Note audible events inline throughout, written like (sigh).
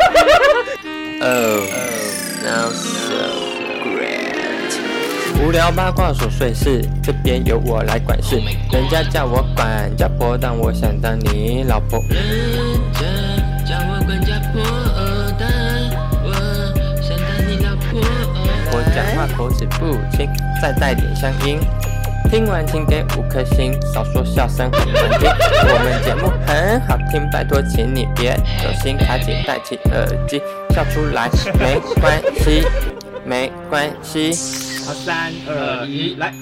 (laughs) Oh, now so great。无聊八卦琐碎事，这边由我来管事。人家叫我管家婆，但我想当你老婆。人家叫我管家婆，但我想当你老婆。我讲话口齿不清，再带点乡音。听完请给五颗星，少说笑声很难听。我们节目很好听，拜托请你别走心，卡紧戴起耳机，笑出来没关系，(laughs) 没关系。好，三二一，来！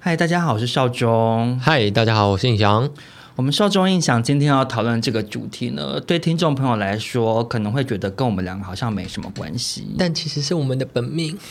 嗨，大家好，我是少中。嗨，大家好，我是印翔。我们少中印象今天要讨论这个主题呢，对听众朋友来说可能会觉得跟我们两个好像没什么关系，但其实是我们的本命。(laughs)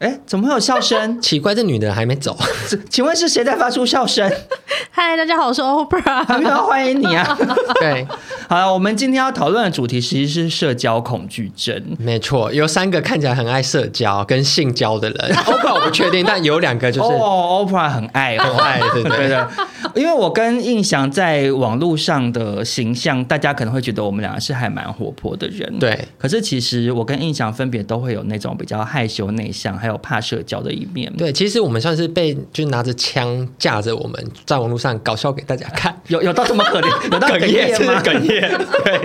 哎，怎么会有笑声？(laughs) 奇怪，这女的还没走。(laughs) 请问是谁在发出笑声？(laughs) 嗨，大家好，我是 Oprah，很欢迎你啊。对，好了，我们今天要讨论的主题其实是社交恐惧症。没错，有三个看起来很爱社交跟性交的人。Oprah 我不确定，但有两个就是哦，Oprah 很爱，很爱，对对对。因为我跟印翔在网络上的形象，大家可能会觉得我们两个是还蛮活泼的人。对，可是其实我跟印翔分别都会有那种比较害羞内向，还有怕社交的一面。对，其实我们算是被就拿着枪架着我们在网络上搞笑给大家看，有有到这么可怜，有到哽咽吗？哽咽。(laughs) 对。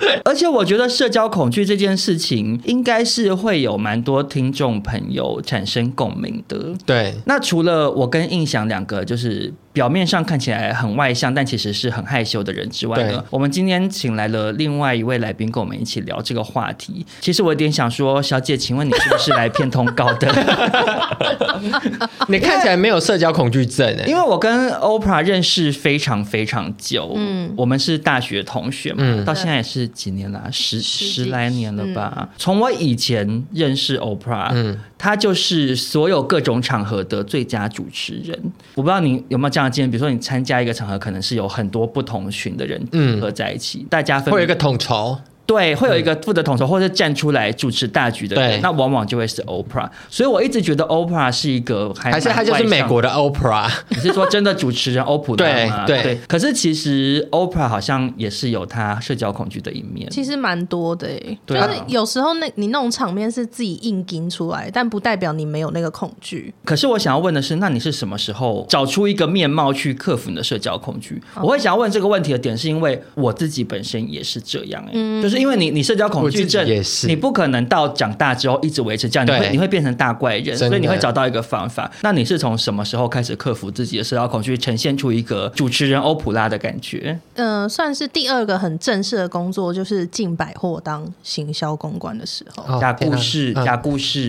(laughs) 而且我觉得社交恐惧这件事情，应该是会有蛮多听众朋友产生共鸣的。对。那除了我跟印象两个，就是。表面上看起来很外向，但其实是很害羞的人之外呢，我们今天请来了另外一位来宾，跟我们一起聊这个话题。其实我有点想说，小姐，请问你是不是来骗通告的？(laughs) 你看起来没有社交恐惧症哎，因为我跟 Oprah 认识非常非常久，嗯，我们是大学同学嘛，嗯，到现在也是几年了，十十来年了吧。从我以前认识 Oprah，嗯，他就是所有各种场合的最佳主持人。我不知道你有没有这样的经验。比如说，你参加一个场合，可能是有很多不同群的人组合在一起，嗯、大家分会有一个统筹。对，会有一个负责统筹或者站出来主持大局的人，那往往就会是 Oprah。所以我一直觉得 Oprah 是一个还，还是他就是美国的 Oprah？你是说真的主持人欧普拉吗？对对，对。可是其实 Oprah 好像也是有他社交恐惧的一面，其实蛮多的。对啊，就是有时候那你那种场面是自己硬盯出来，但不代表你没有那个恐惧。可是我想要问的是，那你是什么时候找出一个面貌去克服你的社交恐惧？哦、我会想要问这个问题的点，是因为我自己本身也是这样哎，嗯、就是因为你你社交恐惧。症也是，你不可能到长大之后一直维持这样，你会你会变成大怪人，所以你会找到一个方法。那你是从什么时候开始克服自己的社交恐惧，呈现出一个主持人欧普拉的感觉？嗯、呃，算是第二个很正式的工作，就是进百货当行销公关的时候。假故事，假故事。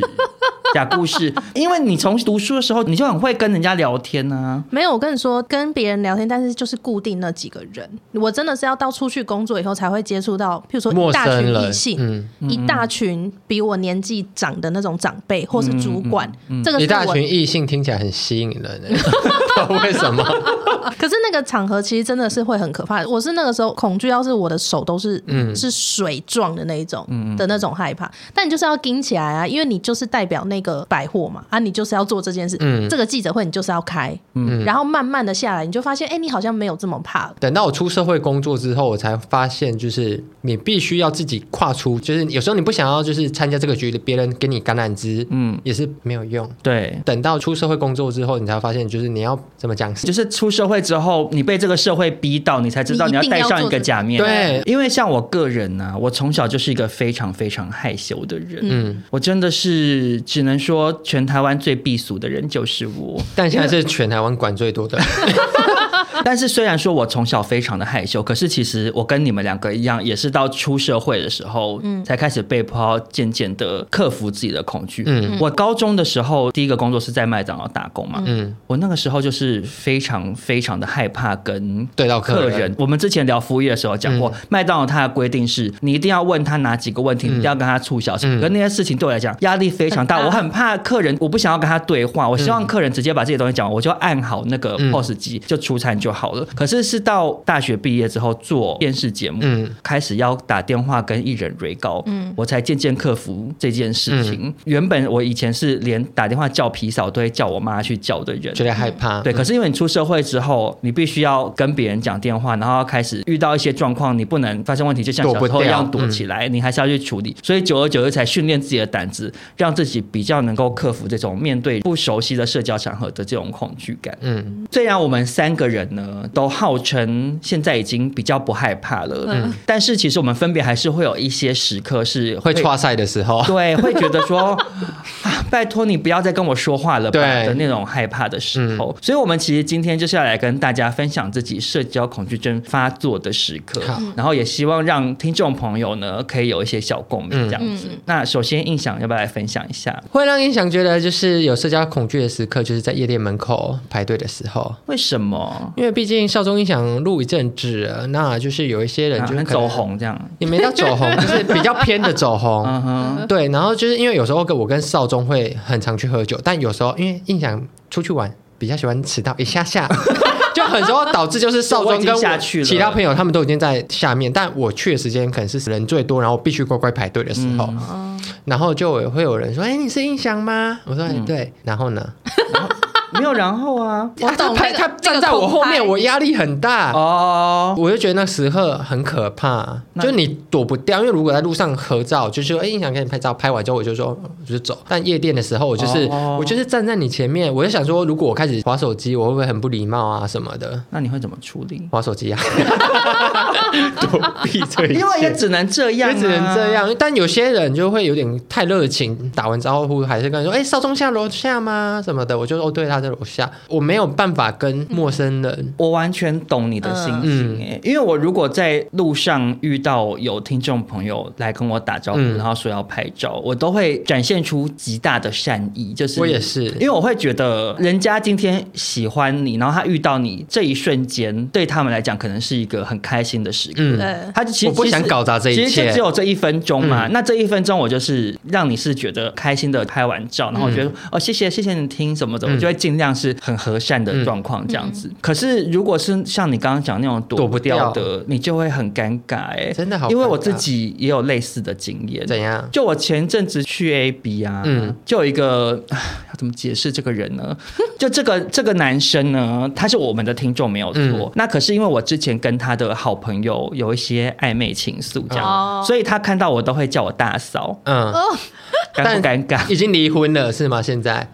(laughs) 假故事，因为你从读书的时候你就很会跟人家聊天呢、啊。没有，我跟你说，跟别人聊天，但是就是固定那几个人。我真的是要到出去工作以后才会接触到，譬如说一大群异性，嗯、一大群比我年纪长的那种长辈或是主管。嗯嗯嗯、这个一大群异性听起来很吸引人，(laughs) 为什么？可是那个场合其实真的是会很可怕。我是那个时候恐惧，要是我的手都是、嗯、是水状的那一种的那种害怕。但你就是要盯起来啊，因为你就是代表那个百货嘛啊，你就是要做这件事。嗯，这个记者会你就是要开。嗯，然后慢慢的下来，你就发现，哎，你好像没有这么怕。等到我出社会工作之后，我才发现，就是你必须要自己跨出，就是有时候你不想要，就是参加这个局，别人给你橄榄枝，嗯，也是没有用。对，等到出社会工作之后，你才发现，就是你要怎么讲，就是出社会之后，你被这个社会逼到，你才知道你要戴上一个假面。对，因为像我个人呢、啊，我从小就是一个非常非常害羞的人。嗯，我真的是只能说，全台湾最避俗的人就是我。但现在是全台湾管最多的。(laughs) (laughs) 但是虽然说我从小非常的害羞，可是其实我跟你们两个一样，也是到出社会的时候，嗯，才开始被迫渐渐的克服自己的恐惧。嗯，我高中的时候第一个工作是在麦当劳打工嘛，嗯，我那个时候就是非常非常的害怕跟对到客人。我们之前聊服务业的时候讲过，麦当劳它的规定是你一定要问他哪几个问题，你一定要跟他促销，可那些事情对我来讲压力非常大，我很怕客人，我不想要跟他对话，我希望客人直接把这些东西讲完，我就按好那个 POS 机就出餐就。就好了。可是是到大学毕业之后做电视节目，嗯，开始要打电话跟艺人瑞告，嗯，我才渐渐克服这件事情。嗯、原本我以前是连打电话叫皮嫂都会叫我妈去叫的人，觉得害怕。对，可是因为你出社会之后，你必须要跟别人讲电话，然后要开始遇到一些状况，你不能发生问题，就像小时候一样躲起来，你还是要去处理。所以久而久之才训练自己的胆子，让自己比较能够克服这种面对不熟悉的社交场合的这种恐惧感。嗯，虽然我们三个人呢都号称现在已经比较不害怕了，嗯，但是其实我们分别还是会有一些时刻是会跨赛的时候，(laughs) 对，会觉得说 (laughs) 啊，拜托你不要再跟我说话了吧的那种害怕的时候。所以，我们其实今天就是要来跟大家分享自己社交恐惧症发作的时刻，然后也希望让听众朋友呢可以有一些小共鸣这样子。那首先，印象要不要来分享一下？会让印象觉得就是有社交恐惧的时刻，就是在夜店门口排队的时候。为什么？因为毕竟少中音响录一阵子，那就是有一些人就走红这样，也没到走红，(laughs) 就是比较偏的走红。嗯，对。然后就是因为有时候跟我跟少中会很常去喝酒，但有时候因为印象出去玩比较喜欢迟到一下下。(laughs) 就很多导致就是少中跟其他朋友他们都已经在下面，但我去的时间可能是人最多，然后必须乖乖排队的时候，嗯、然后就会有人说：“哎、欸，你是印象吗？”我说：“嗯、对。”然后呢？(laughs) 没有然后啊，(laughs) 他他他站在我后面，我压力很大哦，我就觉得那时刻很可怕，就你躲不掉，因为如果在路上合照，就是说哎，想跟你拍照，拍完之后我就说我就走。但夜店的时候，我就是我就是站在你前面，我就想说，如果我开始划手机，我会不会很不礼貌啊什么的？那你会怎么处理？划手机啊，(laughs) 躲避这一切，因为也只能这样，也只能这样。但有些人就会有点太热情，打完招呼还是跟他说，哎，少中下楼下吗？什么的，我就说哦，对他。在楼下，我没有办法跟陌生人。嗯、我完全懂你的心情哎，嗯、因为我如果在路上遇到有听众朋友来跟我打招呼，嗯、然后说要拍照，我都会展现出极大的善意。就是我也是，因为我会觉得人家今天喜欢你，然后他遇到你这一瞬间，对他们来讲可能是一个很开心的时刻。嗯，他其实我不想搞砸这一切，其实就只有这一分钟嘛。嗯、那这一分钟，我就是让你是觉得开心的拍完照，然后我觉得、嗯、哦，谢谢谢谢你听什么的，我就会尽。尽量是很和善的状况，这样子。嗯、可是如果是像你刚刚讲那种躲不掉的，掉你就会很尴尬哎、欸，真的好。因为我自己也有类似的经验。怎样？就我前阵子去 AB 啊，嗯，就有一个要怎么解释这个人呢？(laughs) 就这个这个男生呢，他是我们的听众没有错。嗯、那可是因为我之前跟他的好朋友有一些暧昧情愫，这样，哦、所以他看到我都会叫我大嫂。嗯，尴不尴尬？已经离婚了是吗？现在？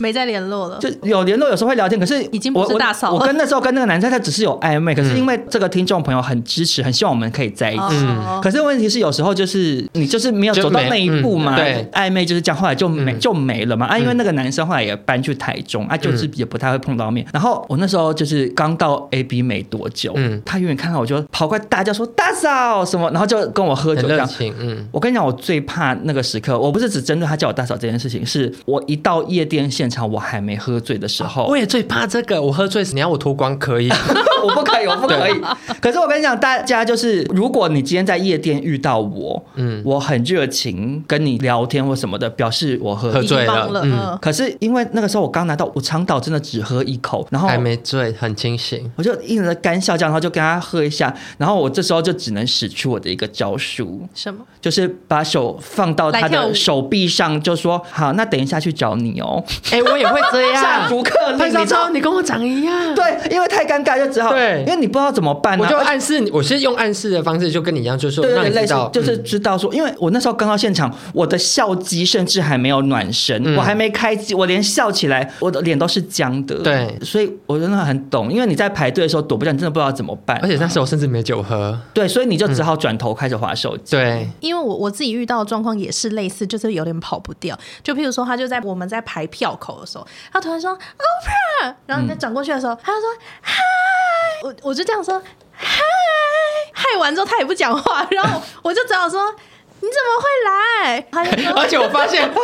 没再联络了，就有联络，有时候会聊天，可是已经不是大嫂了。我跟那时候跟那个男生，他只是有暧昧，可是因为这个听众朋友很支持，很希望我们可以在一起。嗯，可是问题是有时候就是你就是没有走到那一步嘛，对，暧昧就是这样，后来就没就没了嘛。啊，因为那个男生后来也搬去台中，啊，就是也不太会碰到面。然后我那时候就是刚到 AB 没多久，嗯，他远远看到我就跑过来大叫说大嫂什么，然后就跟我喝酒这样。嗯，我跟你讲，我最怕那个时刻，我不是只针对他叫我大嫂这件事情，是我一到夜店。现场我还没喝醉的时候，我也最怕这个。我喝醉时，你要我脱光可以，(laughs) 我不可以，我不可以。可是我跟你讲，大家就是，如果你今天在夜店遇到我，嗯，我很热情跟你聊天或什么的，表示我喝喝醉了。嗯，可是因为那个时候我刚拿到，我长岛真的只喝一口，然后还没醉，很清醒，我就一直在干笑这样，然后就跟他喝一下，然后我这时候就只能使出我的一个招数，什么？就是把手放到他的手臂上，就说好，那等一下去找你哦。哎，我也会这样。(laughs) 下逐客令，潘少超，你跟我长一样。对，因为太尴尬，就只好对，因为你不知道怎么办，我就暗示你，我是用暗示的方式，就跟你一样，就是说让你知道，就是知道说，因为我那时候刚到现场，我的笑肌甚至还没有暖身，我还没开机，我连笑起来，我的脸都是僵的。对，所以我真的很懂，因为你在排队的时候躲不掉，你真的不知道怎么办。而且那时候甚至没酒喝。对，所以你就只好转头开始划手机。对，因为我我自己遇到的状况也是类似，就是有点跑不掉。就譬如说，他就在我们在排票口的时候。他突然说 Oprah，然后你再转过去的时候，嗯、他就说嗨，我我就这样说嗨，嗨完之后他也不讲话，然后我就只好说你怎么会来？(laughs) 而且我发现不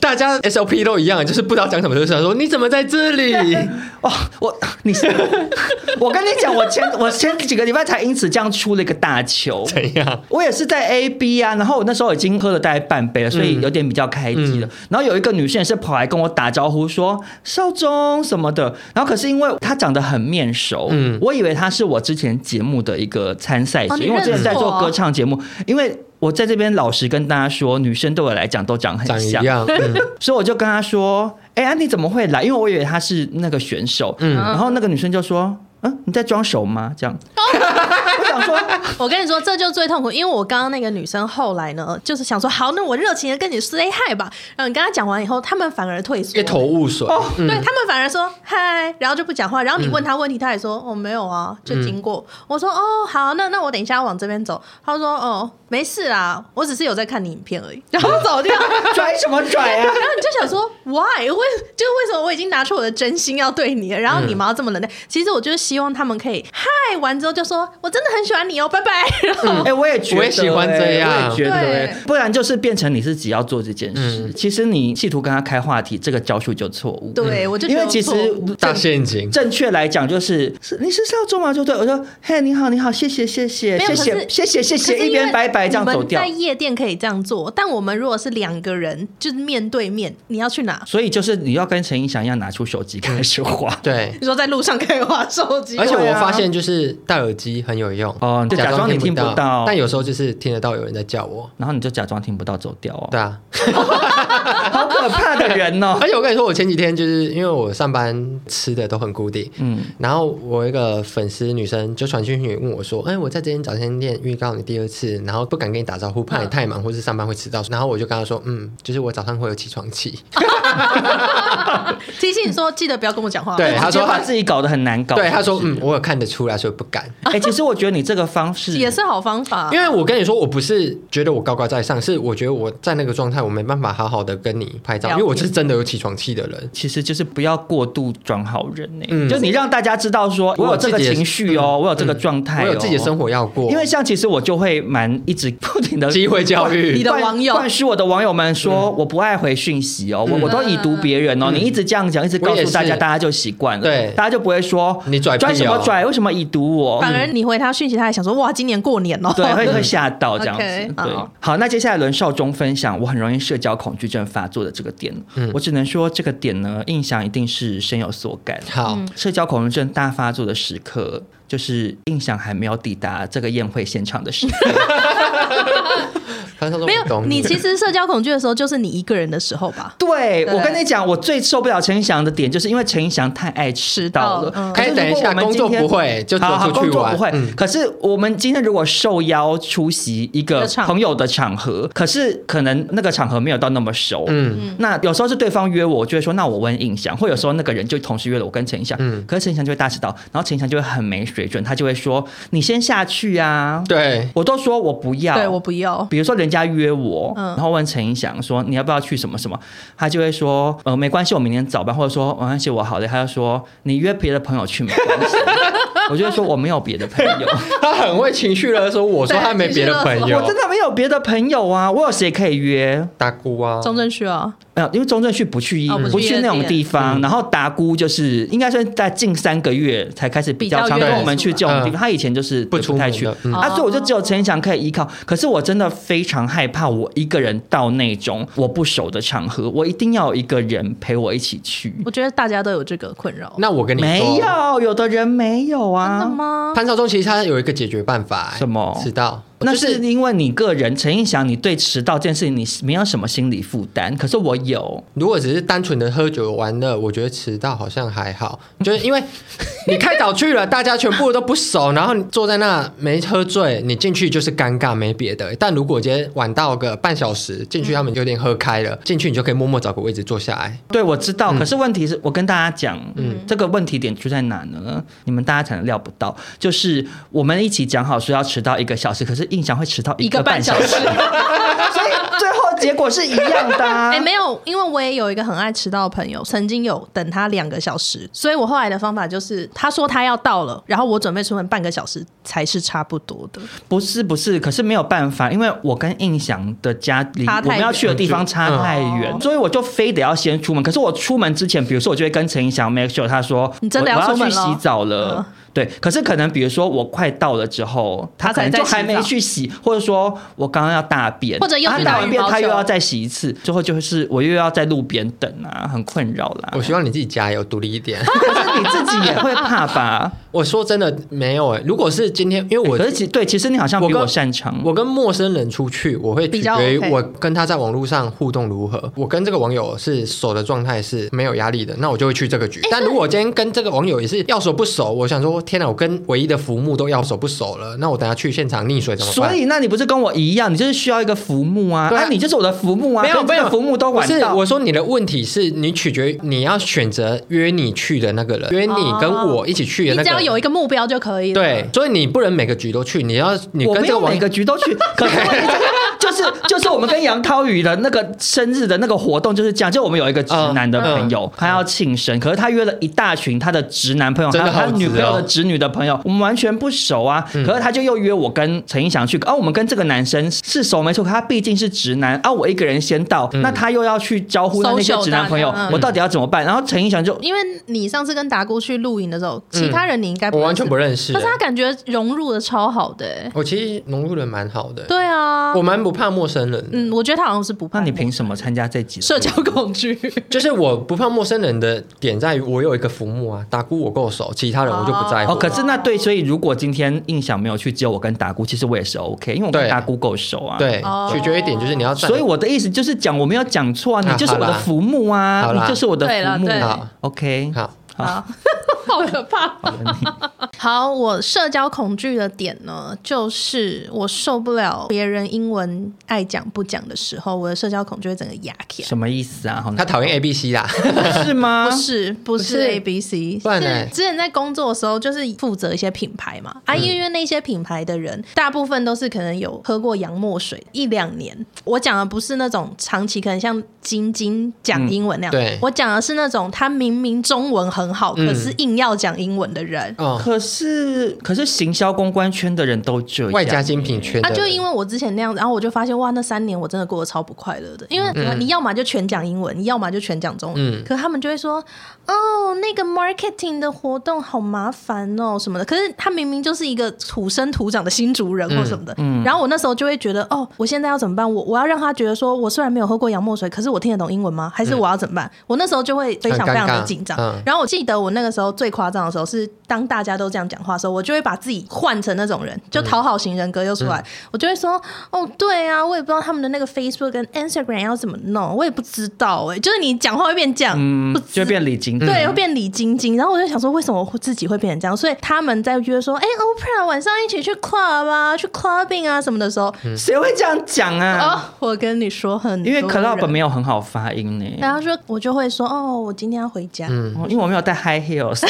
大家 SOP 都一样，就是不知道讲什么，就是想说你怎么在这里？(laughs) 哦，我你是，(laughs) 我跟你讲，我前我前几个礼拜才因此这样出了一个大球。怎样？我也是在 A B 啊，然后我那时候已经喝了大概半杯了，所以有点比较开机了。嗯、然后有一个女生也是跑来跟我打招呼说少中什么的，然后可是因为她长得很面熟，嗯，我以为她是我之前节目的一个参赛者，哦、因为我之前在做歌唱节目，因为。我在这边老实跟大家说，女生对我来讲都长很像，长一样，(laughs) 嗯、所以我就跟她说：“哎、欸，安迪怎么会来？因为我以为她是那个选手。”嗯，然后那个女生就说。嗯，你在装熟吗？这样，(laughs) 我想说，(laughs) 我跟你说，这就最痛苦，因为我刚刚那个女生后来呢，就是想说，好，那我热情的跟你 say hi 吧。然后你跟她讲完以后，他们反而退缩，一头雾水。哦，对他们反而说嗨，然后就不讲话。然后你问他问题，他也说哦没有啊，就经过。我说哦好，那那我等一下往这边走。他说哦没事啊，我只是有在看你影片而已。(laughs) 然后走掉，(laughs) 拽什么拽啊？(laughs) 然后你就想说 why？为就为什么我已经拿出我的真心要对你了，然后你们要这么冷淡？其实我就是。希望他们可以嗨完之后就说：“我真的很喜欢你哦，拜拜。”然后，哎，我也觉得，我也喜欢这样，我也觉得，不然就是变成你自己要做这件事。其实你企图跟他开话题，这个招数就错误。对，我就觉得因为其实大陷阱。正确来讲就是是，你是要做吗？就对我说：“嘿，你好，你好，谢谢，谢谢，谢谢，谢谢，谢谢。”一边拜拜这样走掉。在夜店可以这样做，但我们如果是两个人，就是面对面，你要去哪？所以就是你要跟陈胤翔一样拿出手机开始滑。对，(laughs) 你说在路上可以滑手机，而且我发现。就是戴耳机很有用哦，就假装你听不到，但有时候就是听得到有人在叫我，然后你就假装听不到走掉哦。对啊，(laughs) 好可怕的人哦！(laughs) 而且我跟你说，我前几天就是因为我上班吃的都很固定，嗯，然后我一个粉丝女生就传讯息问我说：“哎，我在这间早餐店预告你第二次，然后不敢跟你打招呼，怕你太忙或是上班会迟到。”然后我就跟他说：“嗯，就是我早上会有起床气，(laughs) 提醒你说记得不要跟我讲话。”对，他说他自己搞得很难搞。对，他说：“嗯，我有看得出来，所以不敢。”哎，其实我觉得你这个方式也是好方法，因为我跟你说，我不是觉得我高高在上，是我觉得我在那个状态，我没办法好好的跟你拍照，因为我是真的有起床气的人。其实就是不要过度装好人呢，嗯，就你让大家知道说我有这个情绪哦，我有这个状态，我有自己的生活要过。因为像其实我就会蛮一直 (laughs) 不停的机会教育。你的网友，灌输我的网友们说我不爱回讯息哦，我我都已读别人哦，你一直这样讲，一直告诉大家，大家就习惯了，对，大家就不会说你拽拽什么拽，为什么已读我？反而你回他讯息，他还想说哇，今年过年哦，对，会会吓到这样子。对，好，那接下来轮少中分享我很容易社交恐惧症发作的这个点。嗯，我只能说这个点呢，印象一定是深有所感。好，社交恐惧症大发作的时刻，就是印象还没有抵达这个宴会现场的时候。(laughs) 没有，你其实社交恐惧的时候，就是你一个人的时候吧？(laughs) 对，我跟你讲，我最受不了陈胤翔的点，就是因为陈胤翔太爱迟到了。可以等一下，工作不会就走出去玩。不会。可是我们今天如果受邀出席一个朋友的场合，可是可能那个场合没有到那么熟。嗯。那有时候是对方约我，我就会说那我问印象，或有时候那个人就同时约了我跟陈胤翔。嗯。可是陈胤翔就会大迟到，然后陈胤翔就会很没水准，他就会说你先下去啊。对。我都说我不要，对我不要。比如说人家约我。然后问陈胤翔说：“你要不要去什么什么？”他就会说：“呃，没关系，我明天早班。”或者说：“没关系，我好累。”他就说：“你约别的朋友去没关系。” (laughs) 我就说：“我没有别的朋友。” (laughs) 他很会情绪了，说：“我说他没别的朋友，我真的没有别的朋友啊！我有谁可以约？大姑啊，钟正旭啊。”因为钟正旭不去医，不去那种地方。然后达姑就是应该是在近三个月才开始比较常跟我们去这种地方。他以前就是不出太去啊，所以我就只有陈一翔可以依靠。可是我真的非常害怕，我一个人到那种我不熟的场合，我一定要有一个人陪我一起去。我觉得大家都有这个困扰。那我跟你说，没有，有的人没有啊？真的吗？潘少忠其实他有一个解决办法，什么？迟到。那是因为你个人，陈映祥，你对迟到这件事情你没有什么心理负担，可是我有。如果只是单纯的喝酒玩乐，我觉得迟到好像还好，就是因为你太早去了，(laughs) 大家全部都不熟，然后你坐在那没喝醉，你进去就是尴尬，没别的。但如果今天晚到个半小时进去，他们有点喝开了，进去你就可以默默找个位置坐下来。对，我知道。可是问题是我跟大家讲，嗯，这个问题点出在哪呢？你们大家可能料不到，就是我们一起讲好说要迟到一个小时，可是印象会迟到一个半小时，(laughs) 所以最后结果是一样的、啊。(laughs) 哎、欸，没有，因为我也有一个很爱迟到的朋友，曾经有等他两个小时，所以我后来的方法就是，他说他要到了，然后我准备出门半个小时才是差不多的。不是不是，可是没有办法，因为我跟印象的家离我们要去的地方差太远，嗯、所以我就非得要先出门。可是我出门之前，比如说我就会跟陈印翔 make sure，他说你真的要出门了，我要去洗澡了。嗯对，可是可能比如说我快到了之后，他可能就还没去洗，或者说我刚刚要大便，或者大完便他又要再洗一次，最后就是我又要在路边等啊，很困扰啦。我希望你自己加油，独立一点。(laughs) 可是你自己也会怕吧？(laughs) 我说真的没有哎、欸，如果是今天，因为我、欸、可是其对，其实你好像比我擅长。我跟陌生人出去，我会取决于我跟他在网络上互动如何。我跟这个网友是熟的状态是没有压力的，那我就会去这个局。但如果今天跟这个网友也是要熟不熟，我想说天哪，我跟唯一的浮木都要熟不熟了，那我等下去现场溺水怎么办？所以，那你不是跟我一样，你就是需要一个浮木啊？对啊，你就是我的浮木啊！没有没有浮木都晚到。我说你的问题是你取决于你要选择约你去的那个人，约你跟我一起去的那个人。你只要有一个目标就可以了。对，所以你不能每个局都去，你要你跟这个每个局都去，(laughs) 可是就是就是我们跟杨涛宇的那个生日的那个活动就是这样，就我们有一个直男的朋友，他要庆生，可是他约了一大群他的直男朋友，还有他女朋友的直女的朋友，我们完全不熟啊。可是他就又约我跟陈映翔去，啊，我们跟这个男生是熟没错，可他毕竟是直男啊，我一个人先到，那他又要去招呼那些直男朋友，我到底要怎么办？然后陈映翔就因为你上次跟达姑去露营的时候，其他人你应该我完全不认识，可是他感觉融入的超好的。我其实融入的蛮好的。对啊，我蛮不怕陌生人。嗯，我觉得他好像是不怕。那你凭什么参加这集？社交恐惧，就是我不怕陌生人的点在于我有一个浮木啊，达姑我够熟，其他人我就不在乎。哦，可是那对，所以如果今天印象没有去，只有我跟达姑，其实我也是 OK，因为我跟达姑够熟啊。对，取决一点就是你要。所以我的意思就是讲，我没有讲错啊，你就是我的浮木啊，你就是我的浮木啊。OK，好。好，(laughs) 好可怕。好，我社交恐惧的点呢，就是我受不了别人英文爱讲不讲的时候，我的社交恐惧会整个压起来。什么意思啊？他讨厌 A B C 啦？是吗？不是，不是 A B C。是之前在工作的时候，就是负责一些品牌嘛。啊，因为那些品牌的人，大部分都是可能有喝过洋墨水一两年。我讲的不是那种长期可能像晶晶讲英文那样。对，我讲的是那种他明明中文很。很好，可是硬要讲英文的人，嗯、可是可是行销公关圈的人都这样，外加精品圈啊，就因为我之前那样子，然后我就发现哇，那三年我真的过得超不快乐的，因为你要么就全讲英文，你要么就全讲中文，嗯、可他们就会说哦，那个 marketing 的活动好麻烦哦什么的，可是他明明就是一个土生土长的新竹人或什么的，嗯、然后我那时候就会觉得哦，我现在要怎么办？我我要让他觉得说我虽然没有喝过洋墨水，可是我听得懂英文吗？还是我要怎么办？嗯、我那时候就会非常非常的紧张，嗯、然后我记得我那个时候最夸张的时候是，当大家都这样讲话的时候，我就会把自己换成那种人，就讨好型人格又出来。嗯、我就会说：“哦，对啊，我也不知道他们的那个 Facebook 跟 Instagram 要怎么弄，我也不知道哎、欸。”就是你讲话会变这样，嗯，就会变李晶，对，会变李晶晶。然后我就想说，为什么我自己会变成这样？所以他们在约说：“哎、欸、，Oprah 晚上一起去 club 啊，去 clubbing 啊什么的时候，谁、嗯、会这样讲啊？”哦，我跟你说很，因为 club 没有很好发音呢。然后说，我就会说：“哦，我今天要回家，嗯，因为我没有带 high heels。”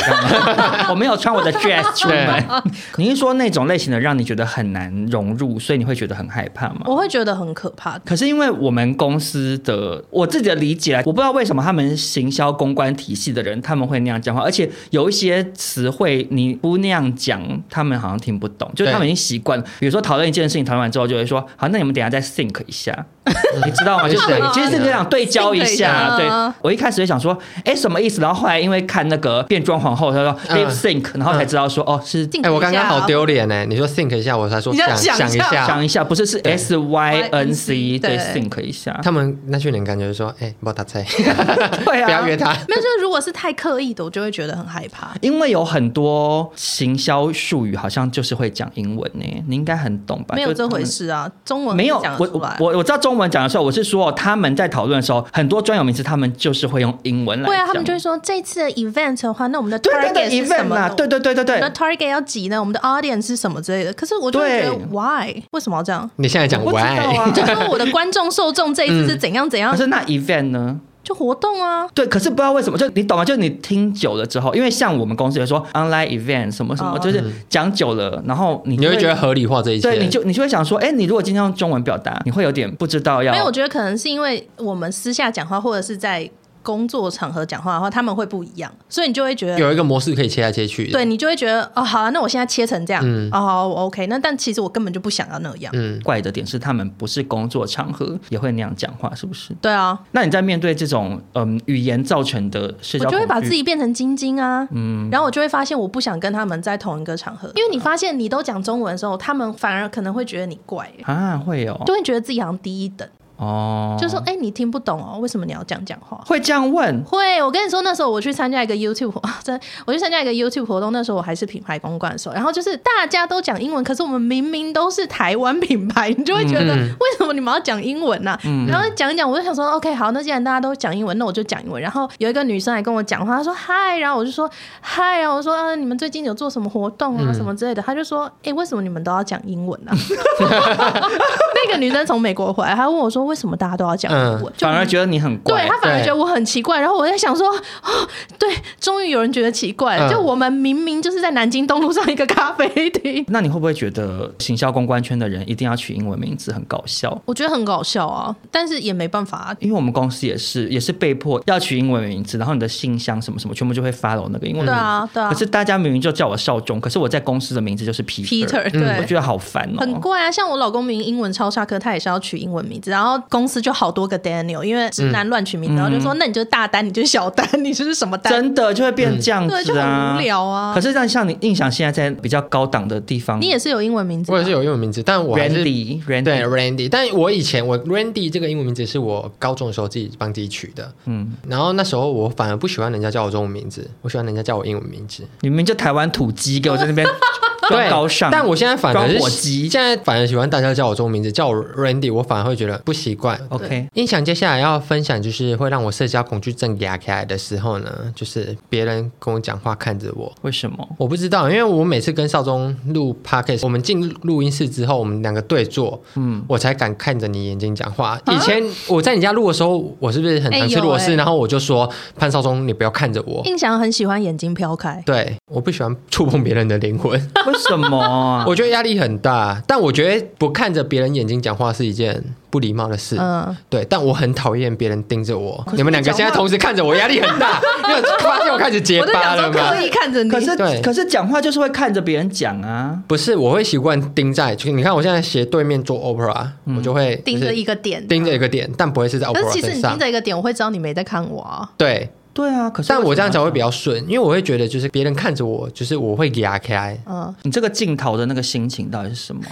我没有穿我的 (laughs) dress 出门。(laughs) 你是说那种类型的让你觉得很难融入，所以你会觉得很害怕吗？我会觉得很可怕。可是因为我们公司的我自己的理解，我不知道为什么他们行销公关体系的人他们会那样讲话，而且有一些词汇你不那样讲，他们好像听不懂，就是他们已经习惯了。比如说讨论一件事情，讨论完之后就会说：“好，那你们等下再 think 一下。” (laughs) 你知道吗？(laughs) 就是其实是这样对焦一下。对，我一开始就想说：“哎，什么意思？”然后后来因为看那个变装皇后，他说。Lip sync，然后才知道说哦是哎，我刚刚好丢脸呢。你说 think 一下，我才说想想一下，想一下，不是是 S Y N C 对 think 一下。他们那群人感觉说哎，不要打菜，(laughs) 对啊，不要约他。没有，就是如果是太刻意的，我就会觉得很害怕。因为有很多行销术语，好像就是会讲英文呢。你应该很懂吧？没有这回事啊，中文没有。我我我知道中文讲的时候，我是说他们在讨论的时候，很多专有名词他们就是会用英文来讲。对啊，他们就会说这次的 event 的话，那我们的 target 是什么？对对对对对，那 target 要几呢？我们的 audience 是什么之类的？可是我就觉得 why 为什么要这样？你现在讲 why？(laughs) 就说我的观众受众这一次是怎样怎样？可是那 event 呢？就活动啊。对，可是不知道为什么，就你懂吗？就你听久了之后，因为像我们公司有说 online event 什么什么，哦、就是讲久了，然后你你会觉得合理化这一切，对，你就你就会想说，哎，你如果今天用中文表达，你会有点不知道要。没有，我觉得可能是因为我们私下讲话，或者是在。工作场合讲话的话，他们会不一样，所以你就会觉得有一个模式可以切来切去。对，你就会觉得哦，好啊，那我现在切成这样，嗯、哦，好，OK。那但其实我根本就不想要那样。嗯，怪的点是他们不是工作场合也会那样讲话，是不是？对啊。那你在面对这种嗯语言造成的社交，我就会把自己变成晶晶啊，嗯，然后我就会发现我不想跟他们在同一个场合，因为你发现你都讲中文的时候，他们反而可能会觉得你怪啊，会有，就会觉得自己好像低一等。哦，就说哎、欸，你听不懂哦，为什么你要这样讲话？会这样问？会，我跟你说，那时候我去参加一个 YouTube，(laughs) 真，我去参加一个 YouTube 活动，那时候我还是品牌公关的时候，然后就是大家都讲英文，可是我们明明都是台湾品牌，你就会觉得为什么你们要讲英文呢、啊？嗯、然后讲一讲，我就想说，OK，好，那既然大家都讲英文，那我就讲英文。然后有一个女生来跟我讲话，她说嗨，然后我就说嗨啊，我说、啊、你们最近有做什么活动啊，什么之类的，她就说，哎、欸，为什么你们都要讲英文呢、啊？(laughs) 那个女生从美国回来，她问我说，为什么大家都要讲？嗯，反而觉得你很怪，对，他反而觉得我很奇怪，然后我在想说，哦，对，终于有人觉得奇怪了，就我们明明就是在南京东路上一个咖啡厅。那你会不会觉得行销公关圈的人一定要取英文名字很搞笑？我觉得很搞笑啊，但是也没办法啊，因为我们公司也是也是被迫要取英文名字，然后你的信箱什么什么全部就会 follow 那个英文名字。对啊，对啊。可是大家明明就叫我少中，可是我在公司的名字就是 Peter，对，我觉得好烦哦，很怪啊。像我老公明明英文超差，可他也是要取英文名字，然后公司就好多个 Daniel，因为直男乱取名字，然后就说那你就是大丹，你就是小丹，你就是什么丹？真的就会变这样子啊，对，就很无聊啊。可是像像你印象现在在比较高档的地方，你也是有英文名字，我也是有英文名字，但我还是 Randy，对 Randy，但我以前我 Randy 这个英文名字是我高中的时候自己帮自己取的，嗯，然后那时候我反而不喜欢人家叫我中文名字，我喜欢人家叫我英文名字。你们就台湾土鸡，给我在那边。(laughs) 对，高尚。但我现在反而是现在反而喜欢大家叫我中文名字，叫我 Randy，我反而会觉得不习惯。OK，印象接下来要分享就是会让我社交恐惧症压起来的时候呢，就是别人跟我讲话看着我。为什么？我不知道，因为我每次跟少宗录 Podcast，我们进录音室之后，我们两个对坐，嗯，我才敢看着你眼睛讲话。以前我在你家录的时候，我是不是很常吃螺丝？然后我就说潘少宗，你不要看着我。印象很喜欢眼睛飘开，对，我不喜欢触碰别人的灵魂。(laughs) (laughs) 什么啊？(laughs) 我觉得压力很大，但我觉得不看着别人眼睛讲话是一件不礼貌的事。嗯，对，但我很讨厌别人盯着我。你们两个现在同时看着我，压力很大。(laughs) 因为发现我开始结巴了吗？刻意看着你，可是对，可是讲话就是会看着别人讲啊。不是，我会习惯盯在，就你看我现在斜对面做 Opera，我就会盯着一个点，盯着一个点，但不会是在 Opera 身上。其实你盯着一个点，我会知道你没在看我啊。对。对啊，可是但我这样讲会比较顺，因为我会觉得就是别人看着我，就是我会压开。嗯，你这个镜头的那个心情到底是什么？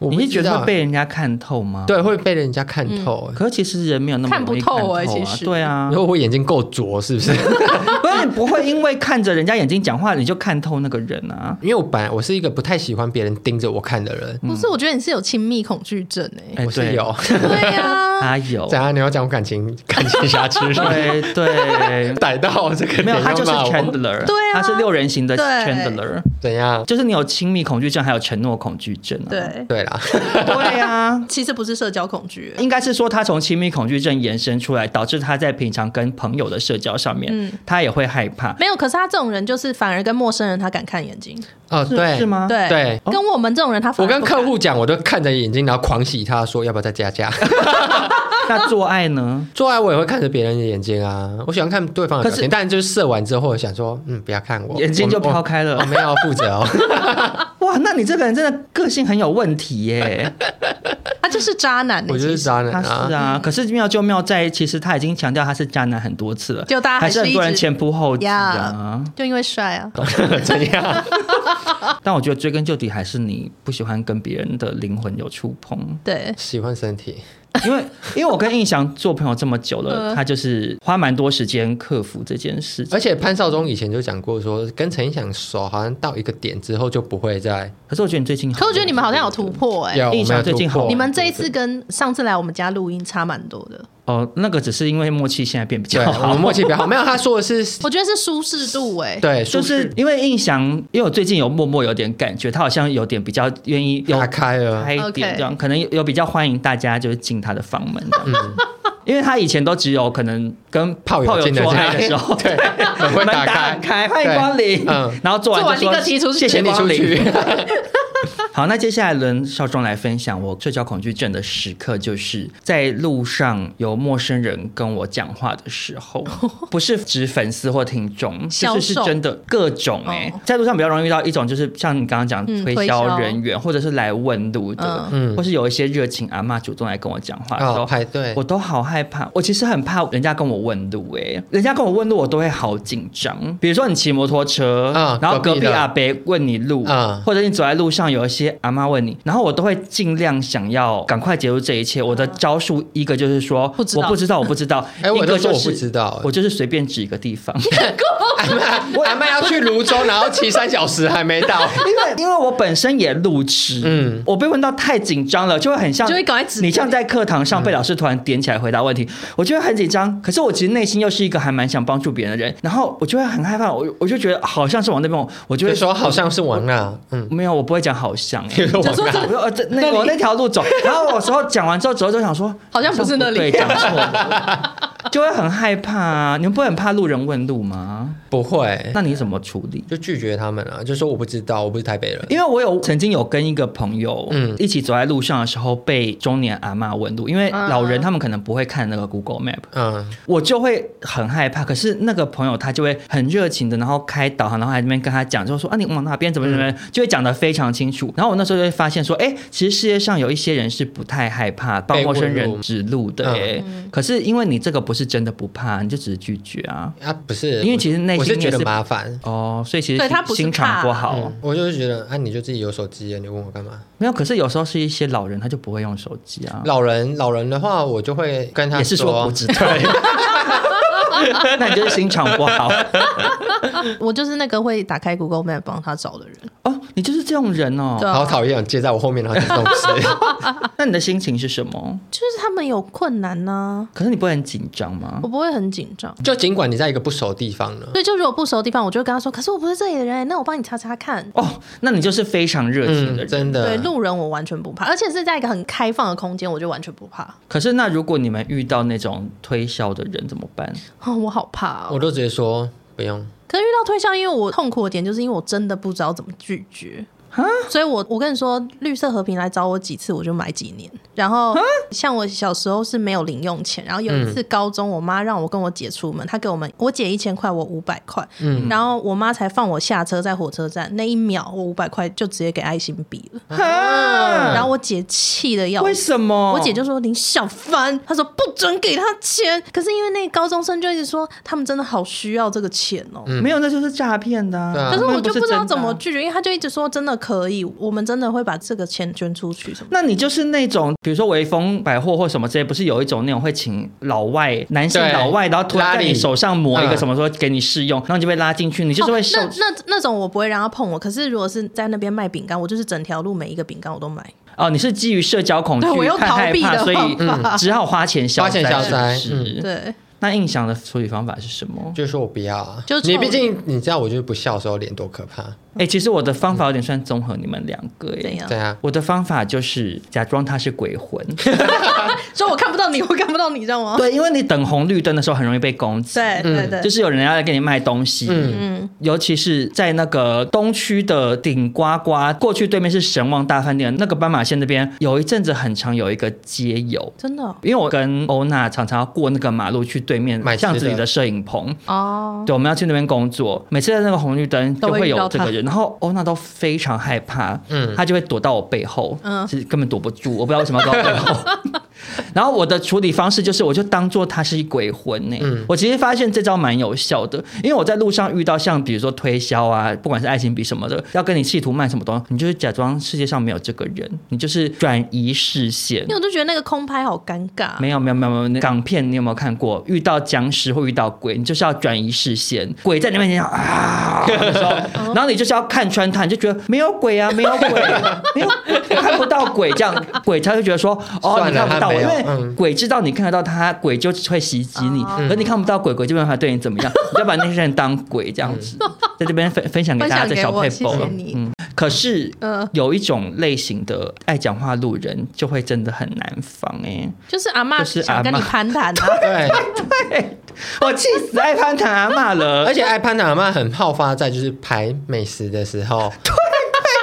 (laughs) 你是觉得会被人家看透吗？对，会被人家看透。可是其实人没有那么看透啊。其实对啊，因为我眼睛够拙，是不是？(laughs) 不是，你不会因为看着人家眼睛讲话，你就看透那个人啊。因为我本来我是一个不太喜欢别人盯着我看的人。不是，我觉得你是有亲密恐惧症哎。我是有。对啊，他有。怎样？你要讲我感情 (laughs) 感情瑕疵？对对，逮到这个没有？他就是 Chandler，对啊，他是六人行的 Chandler。怎样？就是你有亲密恐惧症，还有承诺恐惧症。对对啦。对啊，(laughs) 其实不是社交恐惧，应该是说他从亲密恐惧症延伸出来，导致他在平常跟朋友的社交上面，嗯，他也会害怕。没有，可是他这种人就是反而跟陌生人他敢看眼睛。哦，对，是吗？对对，跟我们这种人他，我跟客户讲，我都看着眼睛，然后狂喜他说要不要再加价。(laughs) 那做爱呢？(laughs) 做爱我也会看着别人的眼睛啊，我喜欢看对方的表情，但就是射完之后想说，嗯，不要看我，眼睛就飘开了，我没有要负责哦。(laughs) 哇，那你这个人真的个性很有问题耶！(laughs) 他就是渣男，我就是渣男，他是啊。可是妙就妙在，其实他已经强调他是渣男很多次了，就大家还是很多人前仆后继啊，就因为帅啊，怎样？但我觉得追根究底还是你不喜欢跟别人的灵魂有触碰，对，喜欢身体。因为因为我跟印翔做朋友这么久了，他就是花蛮多时间克服这件事情。而且潘少忠以前就讲过说，跟陈印翔熟，好像到一个点之后就不会再。可是我觉得你最近，可我觉得你们好像有突破哎，印翔最近好，你们这一次跟上次来我们家录音差蛮多的。哦，那个只是因为默契现在变比较好，我们默契比较好。没有，他说的是，(laughs) 我觉得是舒适度哎，对，就是因为印象，因为我最近有默默有点感觉，他好像有点比较愿意打开了，开一点这样，可能有比较欢迎大家就是进他的房门。嗯。(laughs) 因为他以前都只有可能跟炮友进做爱的时候，(laughs) 对，门会打开，欢迎光临，嗯，然后做完就说谢谢你出去。好，那接下来轮少壮来分享我社交恐惧症的时刻，就是在路上有陌生人跟我讲话的时候，不是指粉丝或听众，就是是真的各种哎、欸，在路上比较容易遇到一种，就是像你刚刚讲推销人员，或者是来问路的，嗯，或是有一些热情阿嬷主动来跟我讲话的时候，排队，我都好害怕。我其实很怕人家跟我问路，哎，人家跟我问路，我都会好紧张。比如说你骑摩托车，然后隔壁阿伯问你路，或者你走在路上有一些。阿妈问你，然后我都会尽量想要赶快结束这一切。我的招数一个就是说，我不知道，我不知道。(laughs) 哎，一个就是我不知道，我就是随便指一个地方。(laughs) 阿妈，阿妈要去泸州，然后骑三小时还没到。(laughs) 因为因为我本身也路痴，嗯，我被问到太紧张了，就会很像，就会赶快指。你像在课堂上被老师突然点起来回答问题，我就会很紧张。可是我其实内心又是一个还蛮想帮助别人的人，然后我就会很害怕。我我就觉得好像是往那边，我就会说好像是往那。嗯，没有，我不会讲好像。就 (laughs) 说走，呃，这那我那条路走，(laughs) 然后我时候讲完之后，之后就想说，好像不是那里，对，讲错了，(laughs) (laughs) 就会很害怕啊。你们不会很怕路人问路吗？不会。那你怎么处理？就拒绝他们啊，就说我不知道，我不是台北人。因为我有曾经有跟一个朋友，嗯，一起走在路上的时候，被中年阿嬷问路，因为老人他们可能不会看那个 Google Map，嗯，我就会很害怕。可是那个朋友他就会很热情的，然后开导航，然后还在那边跟他讲，就说啊，你往哪边怎么怎么，就会讲的非常清楚。然后我那时候就会发现说，哎，其实世界上有一些人是不太害怕帮陌生人指路的，哎，可是因为你这个不是真的不怕，你就只是拒绝啊，啊，不是，因为其实内心是觉得麻烦哦，所以其实对他心肠不好，嗯、我就是觉得，啊，你就自己有手机啊，你问我干嘛？没有，可是有时候是一些老人，他就不会用手机啊。老人，老人的话，我就会跟他说，也是说不知道。(laughs) (laughs) (laughs) 那你就是心肠不好。(laughs) 我就是那个会打开 Google Map 帮他找的人。哦，你就是这种人哦，好讨厌，接在我后面的那些东西。(laughs) 那你的心情是什么？就是他们有困难呢。可是你不会很紧张吗？我不会很紧张。就尽管你在一个不熟的地方呢。对，就如果不熟的地方，我就会跟他说：“可是我不是这里的人，那我帮你查查看。”哦，那你就是非常热情的人，真的。对，路人我完全不怕，而且是在一个很开放的空间，我就完全不怕。可是那如果你们遇到那种推销的人怎么办？哦，我好怕哦。我都直接说不用。可是遇到推销，因为我痛苦的点就是因为我真的不知道怎么拒绝。蛤所以我，我我跟你说，绿色和平来找我几次，我就买几年。然后，像我小时候是没有零用钱，然后有一次高中，我妈让我跟我姐出门，她给我们我姐一千块，我五百块，嗯，然后我妈才放我下车，在火车站那一秒，我五百块就直接给爱心笔了。蛤然后我姐气的要，为什么？我姐就说林小凡，她说不准给她钱。可是因为那个高中生就一直说他们真的好需要这个钱哦，嗯、没有，那就是诈骗的、啊。可是我就不知道怎么拒绝，因为他就一直说真的。可以，我们真的会把这个钱捐出去什么？那你就是那种，比如说微风百货或什么之类，不是有一种那种会请老外男性老外，然后突然在你手上抹一个什么，说给你试用，然后你就被拉进去，你就是会受。那那那种我不会让他碰我，可是如果是在那边卖饼干，我就是整条路每一个饼干我都买。哦，你是基于社交恐惧，我又逃避的，所以 (laughs) 只好花钱消灾。消灾，对。那印象的处理方法是什么？就是说我不要啊，就你毕竟你知道我就是不笑的时候脸多可怕。哎、欸，其实我的方法有点算综合你们两个耶。对啊，我的方法就是假装他是鬼魂，(laughs) (laughs) 说我看不到你，我看不到你，知道吗？对，因为你等红绿灯的时候很容易被攻击。对对对，就是有人要来给你卖东西。嗯，尤其是在那个东区的顶呱呱，过去对面是神旺大饭店，那个斑马线那边有一阵子很常有一个街友，真的、哦。因为我跟欧娜常常要过那个马路去对面买巷子里的摄影棚。哦。对，我们要去那边工作，每次在那个红绿灯就会有这个人。然后欧娜都非常害怕，嗯，她就会躲到我背后，嗯，其实根本躲不住，我不知道为什么要躲到背后。(laughs) 然后我的处理方式就是，我就当做他是一鬼魂呢。嗯，我其实发现这招蛮有效的，因为我在路上遇到像比如说推销啊，不管是爱情笔什么的，要跟你企图卖什么东西，你就是假装世界上没有这个人，你就是转移视线。因为我都觉得那个空拍好尴尬。没有没有没有没有，港片你有没有看过？遇到僵尸或遇到鬼，你就是要转移视线，鬼在你面前啊 (laughs) 然后你就是要看穿他，你就觉得没有鬼啊，没有鬼，没有看不到鬼，这样鬼他就觉得说哦，你看不到我。鬼知道你看得到他，鬼就会袭击你；而你看不到鬼，鬼就没办法对你怎么样。(laughs) 你就要把那些人当鬼这样子，在这边分分享给大家的小撇步。嗯。可是，有一种类型的爱讲话路人就会真的很难防哎，就是阿嬷想跟你攀谈啊，(laughs) 对。对，我气死爱攀谈阿嬷了，(laughs) 而且爱攀谈阿嬷很好发在就是排美食的时候。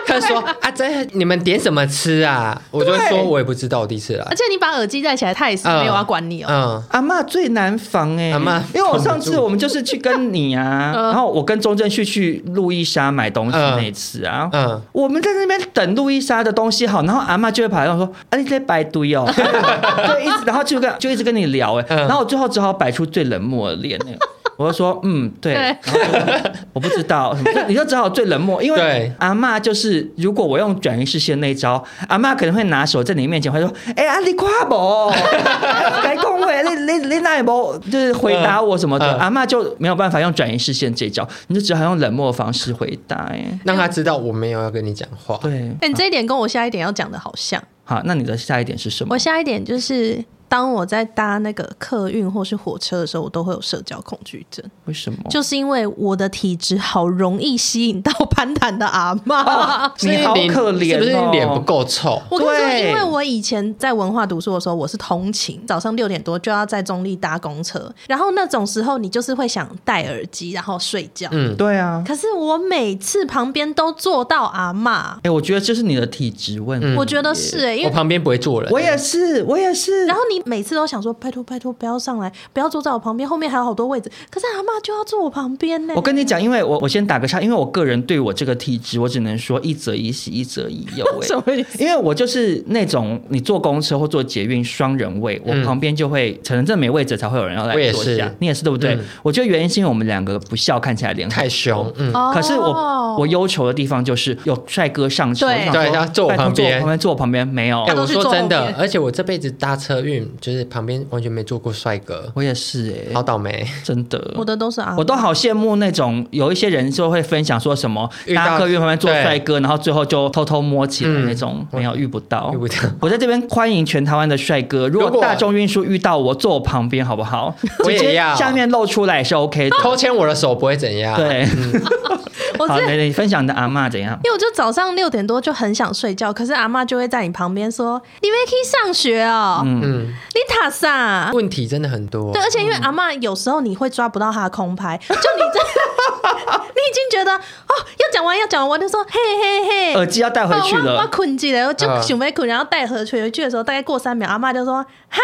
他说：“啊，这你们点什么吃啊？”我就说：“我也不知道，我第一次来。”而且你把耳机戴起来，他也是没有要管你哦。嗯，阿嬷最难防哎，阿嬷，因为我上次我们就是去跟你啊，(laughs) 然后我跟钟正旭去路易莎买东西那次啊，嗯，我们在那边等路易莎的东西好，然后阿嬷就会跑来说：“啊，你在摆堆哦。”对，一直然后就跟就一直跟你聊哎，然后我最后只好摆出最冷漠的脸哎。我就说，嗯，对，我不知道，你就只好最冷漠，因为阿嬷就是，如果我用转移视线那一招，阿嬷可能会拿手在你面前会说，哎呀，你夸我，该恭维你你 (laughs) 你那不就是回答我什么的，阿嬷就没有办法用转移视线这一招，你就只好用冷漠的方式回答，哎，让他知道我没有要跟你讲话。对，哎，你这一点跟我下一点要讲的好像。好，那你的下一点是什么？我下一点就是。当我在搭那个客运或是火车的时候，我都会有社交恐惧症。为什么？就是因为我的体质好容易吸引到攀谈的阿妈。哦、(laughs) 你好可怜、哦，是不是你脸不够臭？我跟你说，因为我以前在文化读书的时候，我是通勤，早上六点多就要在中立搭公车，然后那种时候你就是会想戴耳机然后睡觉。嗯，对啊。可是我每次旁边都坐到阿妈。哎、欸，我觉得这是你的体质问题。嗯、我觉得是哎、欸，因为我旁边不会坐人。我也是，我也是。然后你。每次都想说拜托拜托不要上来，不要坐在我旁边，后面还有好多位置。可是阿妈就要坐我旁边呢。我跟你讲，因为我我先打个岔，因为我个人对我这个体质，我只能说一则以喜，一则以忧。哎，(laughs) 什么意思？因为我就是那种你坐公车或坐捷运双人位，我旁边就会可能真的没位置才会有人要来坐下。你也是对不对？嗯、我觉得原因是因为我们两个不笑，看起来脸太凶。嗯，可是我我忧愁的地方就是有帅哥上车，对对，他坐我旁边，旁边坐我旁边没有。哎，我说真的，而且我这辈子搭车运就是旁边。完全没坐过帅哥，我也是哎、欸，好倒霉，真的。我的都是啊，我都好羡慕那种有一些人就会分享说什么大客运旁边做帅哥，然后最后就偷偷摸起来那种，没有遇不到。遇不到。我在这边欢迎全台湾的帅哥，如果大众运输遇到我坐我旁边好不好？我也要，下面露出来是 OK 的，偷牵我的手不会怎样。对。(laughs) 好，蕾蕾分享的阿嬷怎样？因为我就早上六点多就很想睡觉，可是阿嬷就会在你旁边说：“你没可以上学哦。”嗯，你塔啥？问题真的很多。对，而且因为阿嬷有时候你会抓不到她的空拍，就你这，(laughs) 你已经觉得哦要讲完要讲完，我就说嘿嘿嘿，耳机要带回去了。我困起来，我就准备困，然后带回去回去的时候，大概过三秒，阿妈就说：“哈，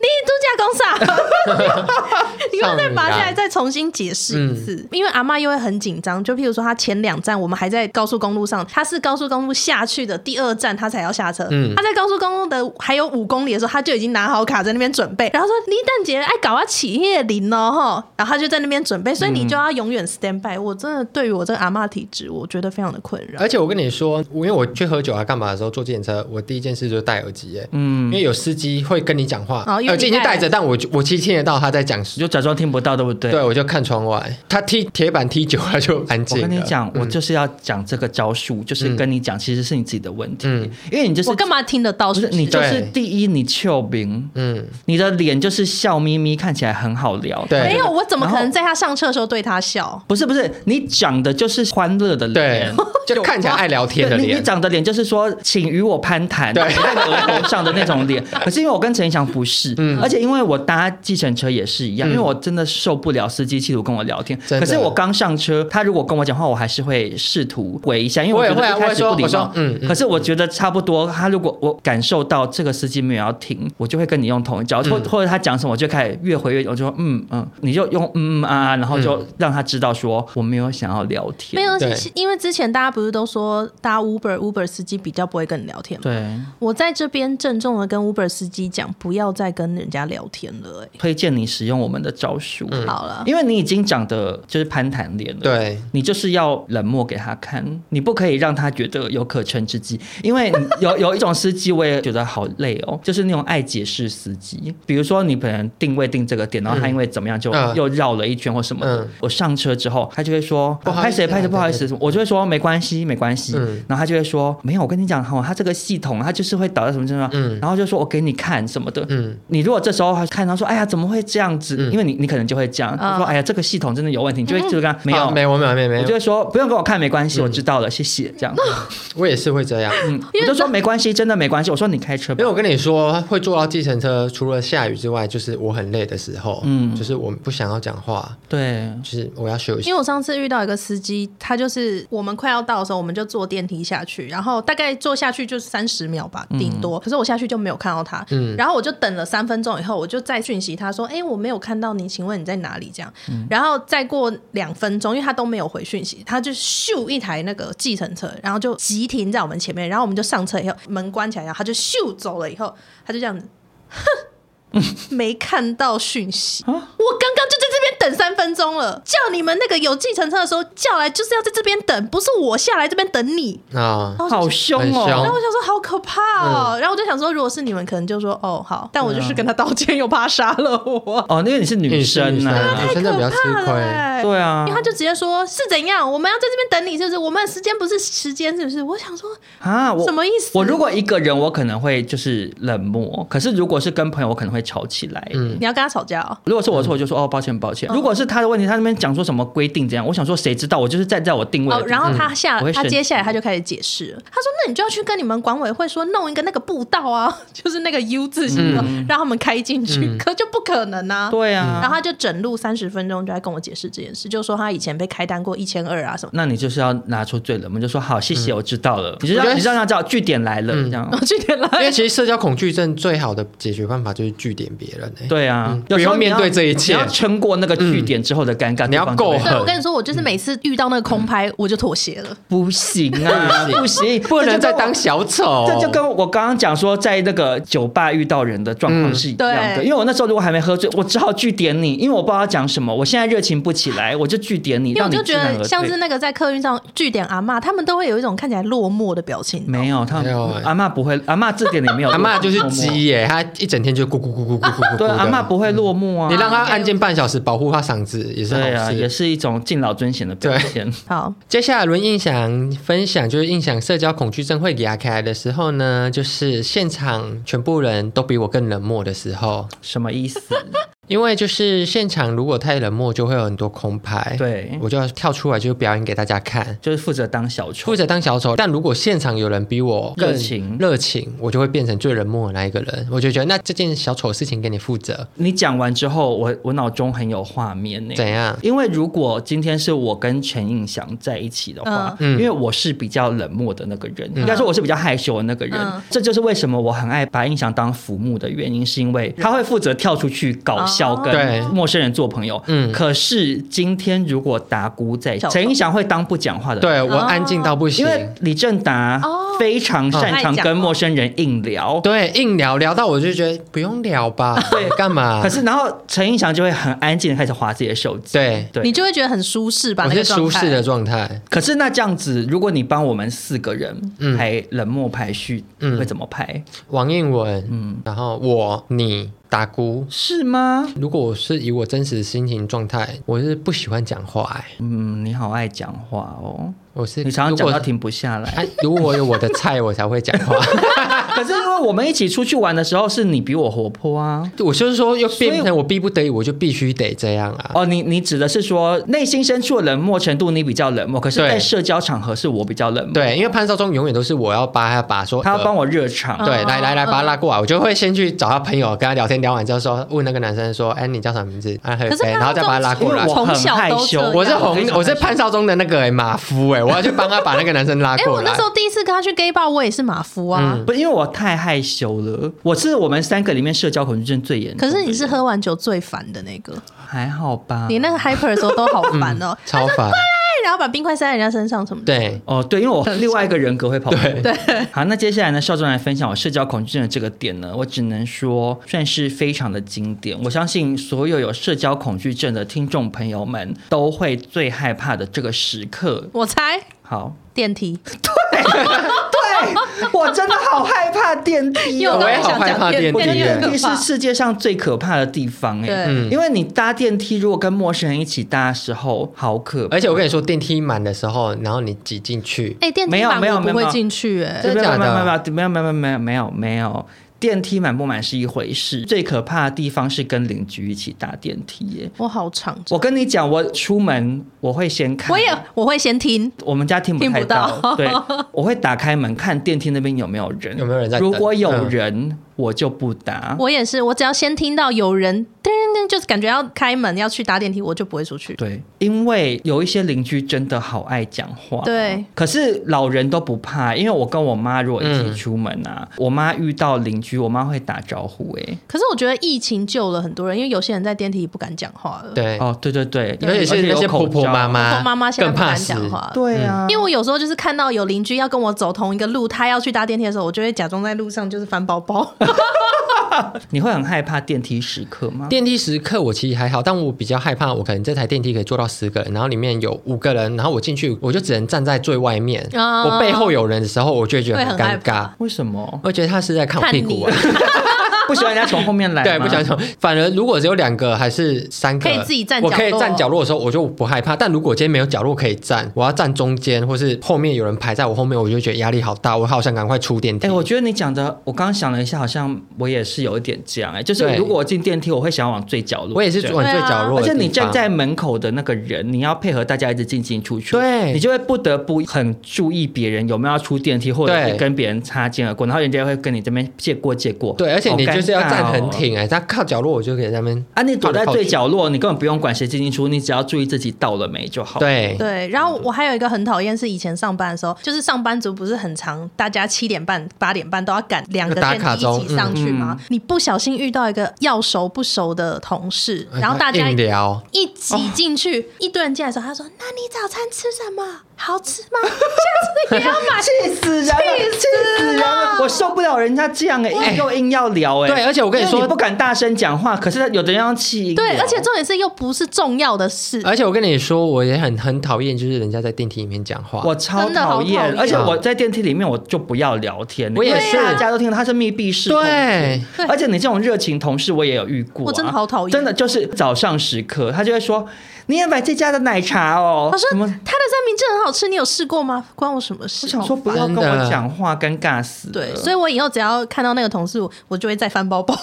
你度假公啥？(laughs) 你要再拔下来再重新解释一次，因为阿妈又会很紧张。就譬如说，她前两站我们还在高速公路上，她是高速公路下去的第二站，她才要下车。嗯，她在高速公路的还有五公里的时候，她就已经拿好卡在那边准备，然后说：“李蛋姐，爱搞啊起夜林哦，哈。”然后她就在那边准备，所以你就要永远 stand by。我真的对于我这个阿妈体质，我觉得非常的困扰。而且我跟你说，因为我去喝酒啊干嘛的时候坐计程车，我第一件事就是戴耳机，哎，嗯，因为有司机会跟你讲话，耳机已经戴着，但我我其实听得到他在讲，就假装听不到，对不对？对，我就看窗外，他踢铁板踢久了就安静。我跟你讲，我就是要讲这个招数，就是跟你讲，其实是你自己的问题，因为你就是我干嘛听得到？是你就是第一，你俏明，嗯，你的脸就是笑眯眯，看起来很好聊。对，没有，我怎么可能在他上车的时候对他笑？不是不是，你长的就是欢乐的脸，(laughs) 就看起来爱聊天的脸。你长的脸就是说，请与我攀谈，对，额头上的那种脸。可是因为我跟陈翔不是，嗯，而且因为我搭计程车也是一样，因为我真的受不了司机企图跟我聊天。可是我刚上车，他如果跟我讲话，我还是会试图回一下，因为我觉得一开始不礼貌。嗯，可是我觉得差不多，他如果我感受到这个司机没有要停，我就会跟你用同一招，或或者他讲什么，我就开始越回越，我就说嗯嗯，你就用嗯嗯啊啊，然后就让他知道说我没有想要聊天。没有，因为之前大家不是都说搭 Uber Uber 司机比较不会跟你聊天吗？对，我在这边郑重的跟 Uber 司机讲，不要再跟人家聊天了。哎，推荐你使用我们的招数。好了，因为你已经长得就是攀谈脸了，对，你就是要冷漠给他看，你不可以让他觉得有可乘之机。因为有 (laughs) 有一种司机我也觉得好累哦，就是那种爱解释司机，比如说你可能定位定这个点，然后他因为怎么样就又绕了一圈或什么的。我上车之后，他就会说拍谁拍谁不好意思，我就会说没关系没关系。然后他就会说没有，我跟你讲哈，他这个系统他就是会导到什么什么，嗯，然后就说我给你看什么的，嗯，你如果这时候看他说哎呀怎么会这样子，因为你你可能就会这样说哎呀这个系统真的有问题，你就会就跟他没有。没有没有没有没有，我就会说不用给我看没关系，我知道了谢谢。这样。我也是会这样，嗯，我就说没关系，真的没关系。我说你开车，因为我跟你说会坐到计程车，除了下雨之外，就是我很累的时候，嗯，就是我不想要讲话，对，就是我要休息。因为我上次遇到一个司机，他就是我们快要到的时候，我们就坐电梯下去，然后大概坐下去就三十秒吧，顶多。可是我下去就没有看到他，嗯，然后我就等了三分钟以后，我就再讯息他说，哎，我没有看到你，请问你在哪里？这样，然后再过两分钟，因为他都没有回讯息，他就咻一台那个计程车，然后就急停在我们前面，然后我们就上车以后，门关起来，然后他就咻走了以后，他就这样子，哼，(laughs) 没看到讯息，我刚刚就在这边等三分钟了，叫你们那个有计程车的时候叫来，就是要在这边等，不是我下来这边等你。啊，好凶哦！然后我想说好可怕哦，然后我就想说，如果是你们，可能就说哦好，但我就是跟他道歉，又怕他杀了我。哦，因为你是女生呢，女生比较吃亏，对啊，因为他就直接说是怎样，我们要在这边等你，是不是？我们的时间不是时间，是不是？我想说啊，我什么意思？我如果一个人，我可能会就是冷漠，可是如果是跟朋友，我可能会吵起来。嗯，你要跟他吵架哦。如果是我错，我就说哦抱歉抱歉。如果是他的问题，他那边讲说什么规定这样，我想说谁知道？我就是站在我定位。哦，然后他下他接下来他就开始解释。他说：“那你就要去跟你们管委会说，弄一个那个步道啊，就是那个 U 字形的，让他们开进去。可就不可能啊。”对啊。然后他就整路三十分钟就在跟我解释这件事，就说他以前被开单过一千二啊什么。那你就是要拿出最冷门，就说好谢谢，我知道了。你就让你让他知道据点来了，这样。据点来了。因为其实社交恐惧症最好的解决办法就是句点别人。对啊。不用面对这一切，你要撑过那个据点之后的尴尬，你要够狠。我跟你说，我就是每次遇到那个空拍，我就妥协了。(laughs) 不行啊，不行，不 (laughs) 能再当小丑。这就跟我刚刚讲说，在那个酒吧遇到人的状况是一样的。因为我那时候如果还没喝醉，我只好据点你，因为我不知道要讲什么。我现在热情不起来，(laughs) 我就据点你。因为我就觉得像是那个在客运上据点阿嬷，他们都会有一种看起来落寞的表情。没有，他们阿嬷不会，阿嬷字典里没有。阿嬷就是鸡耶，他一整天就咕咕咕咕咕咕咕。对，阿嬷不会落幕啊。你让他安静半小时，保护他嗓子也是好事。对啊，也是一种敬老尊贤的表现。好，接下来轮印象分享，就是印象社交恐惧症会压开的时候呢，就是现场全部人都比我更冷漠的时候。什么意思？因为就是现场如果太冷漠，就会有很多空拍。对，我就要跳出来，就表演给大家看，就是负责当小丑，负责当小丑。但如果现场有人比我热情热情，我就会变成最冷漠的那一个人。我就觉得那这件小丑的事情给你负责。你讲完之后，我我脑中很有画面呢。怎样？因为如果今天是我跟陈映祥在一起的话，嗯，因为我是比较冷漠的那个人，应该说我是比较害羞的那个人。这就是为什么我很爱把印象当浮木的原因，是因为他会负责跳出去搞笑跟。陌生人做朋友，嗯，可是今天如果达姑在，陈英祥会当不讲话的，对我安静到不行，因为李正达非常擅长跟陌生人硬聊，对，硬聊聊到我就觉得不用聊吧，(laughs) 对，干嘛？可是然后陈英祥就会很安静的开始划自己的手机，对，对，你就会觉得很舒适吧？我是舒适的状态。可是那这样子，如果你帮我们四个人排冷漠排序，嗯。会怎么排？王应文，嗯，然后我你。达菇是吗？如果我是以我真实的心情状态，我是不喜欢讲话哎。嗯，你好爱讲话哦。我是你常常讲到停不下来。哎，如果我有我的菜，我才会讲话。(laughs) 可是因为我们一起出去玩的时候，是你比我活泼啊。我就是说，又变成我逼不得已，我就必须得这样啊。哦，你你指的是说内心深处的冷漠程度，你比较冷漠。可是，在社交场合是我比较冷漠。对，因为潘少忠永远都是我要帮他把说，他要帮我热场。对，来来来，把他拉过来，我就会先去找他朋友，跟他聊天，聊完之后说，问那个男生说，哎，你叫什么名字？可是然后再把他拉过来。我很害羞，我是红，我是潘少忠的那个马夫哎，我要去帮他把那个。男生拉过来。哎，我那时候第一次跟他去 gay bar，我也是马夫啊。不，因为我太害羞了。我是我们三个里面社交恐惧症最严重。可是你是喝完酒最烦的那个。还好吧。你那个 hyper 的时候都好烦哦，(laughs) 超烦。然后把冰块塞在人家身上什么的。对，哦，对，因为我另外一个人格会跑。对对。好，那接下来呢，少壮来分享我社交恐惧症的这个点呢，我只能说算是非常的经典。我相信所有有社交恐惧症的听众朋友们都会最害怕的这个时刻。我猜。好。电梯，对 (laughs) 对，我真的好害怕电梯、哦，我也好害怕电梯。电梯是世界上最可怕的地方哎，因为你搭电梯，如果跟陌生人一起搭的时候，好可怕。而且我跟你说，电梯满的时候，然后你挤进去，哎，电梯没有没有没有进去，哎，真的没有没有没有没有没有没有没有。电梯满不满是一回事，最可怕的地方是跟邻居一起搭电梯耶。我好长，我跟你讲，我出门我会先看，我也我会先听，我们家听不太听不到对，(laughs) 我会打开门看电梯那边有没有人，有没有人在如果有嗯。人，我就不搭。我也是，我只要先听到有人噔噔，就是感觉要开门要去搭电梯，我就不会出去。对，因为有一些邻居真的好爱讲话。对，可是老人都不怕，因为我跟我妈如果一嗯起出门啊，我妈遇到邻居，我妈会打招呼、欸。可是我觉得疫情救了很多人，因为有些人在电梯里不敢讲话了。对，哦，对对对，而且是那些婆婆妈妈，婆婆妈妈现在不敢更怕死。讲话了。对啊，因为我有时候就是看到有邻居要跟我走同一个路，他要去搭电梯的时候，我就会假装在路上就是翻包包。(laughs) 你会很害怕电梯时刻吗？电梯时刻我其实还好，但我比较害怕，我可能这台电梯可以坐到十个人，然后里面有五个人，然后我进去我就只能站在最外面，哦我背后有人的时候，我就会觉得很尴尬。为什么？我觉得他是在看我屁股啊，(laughs) (laughs) 不喜欢人家从后面来？(laughs) 对，不喜欢从。反而如果只有两个还是三个，可以自己站角落我可以站角落的时候，我就不害怕。但如果今天没有角落可以站，我要站中间，或是后面有人排在我后面，我就觉得压力好大，我好想赶快出电梯。哎、我觉得你讲的，我刚刚想了一下，好像我也是有一点这样、哎，就是如果我进电梯，我会想要往最角落，我也是往最角落而且你站在门口的那个人，你要配合大家一直进进出出，对你就会不得不很注意别人有没有要出电梯，或者是跟别人擦肩而过，然后人家会跟你这边借过借过。对，而且你就是要站很挺哎、他靠角落我就可以在那边啊，你躲在最角落，你根本不用管谁进进出，你只要注意自己到了没就好。，对对，然后我还有一个很讨厌是以前上班的时候，就是上班族不是很长，大家七点半、八点半都要赶两个打卡钟电梯一起上去吗？嗯你不小心遇到一个要熟不熟的同事，然后大家一聊，一挤进去，一堆人进来的时候，他说：“那你早餐吃什么？好吃吗？下次也要买。气死人，气死人了！我受不了人家这样哎、硬又硬要聊哎、对而且我跟你说你不敢大声讲话，可是有的人要气。对，而且重点是又不是重要的事。而且我跟你说，我也很很讨厌，就是人家在电梯里面讲话。我超讨讨厌，而且我在电梯里面我就不要聊天，我也是。大家都听到他是密闭式空对，而且你这种热情同事我也有遇过、啊，我真的好讨厌。真的就是早上时刻，他就会说你也买这家的奶茶哦，他说？他的三明治很好吃，你有试过吗？关我什么事？我想说不要跟我讲话，尴尬死了。对，所以我以后只要看到那个同事，我就会再翻包包。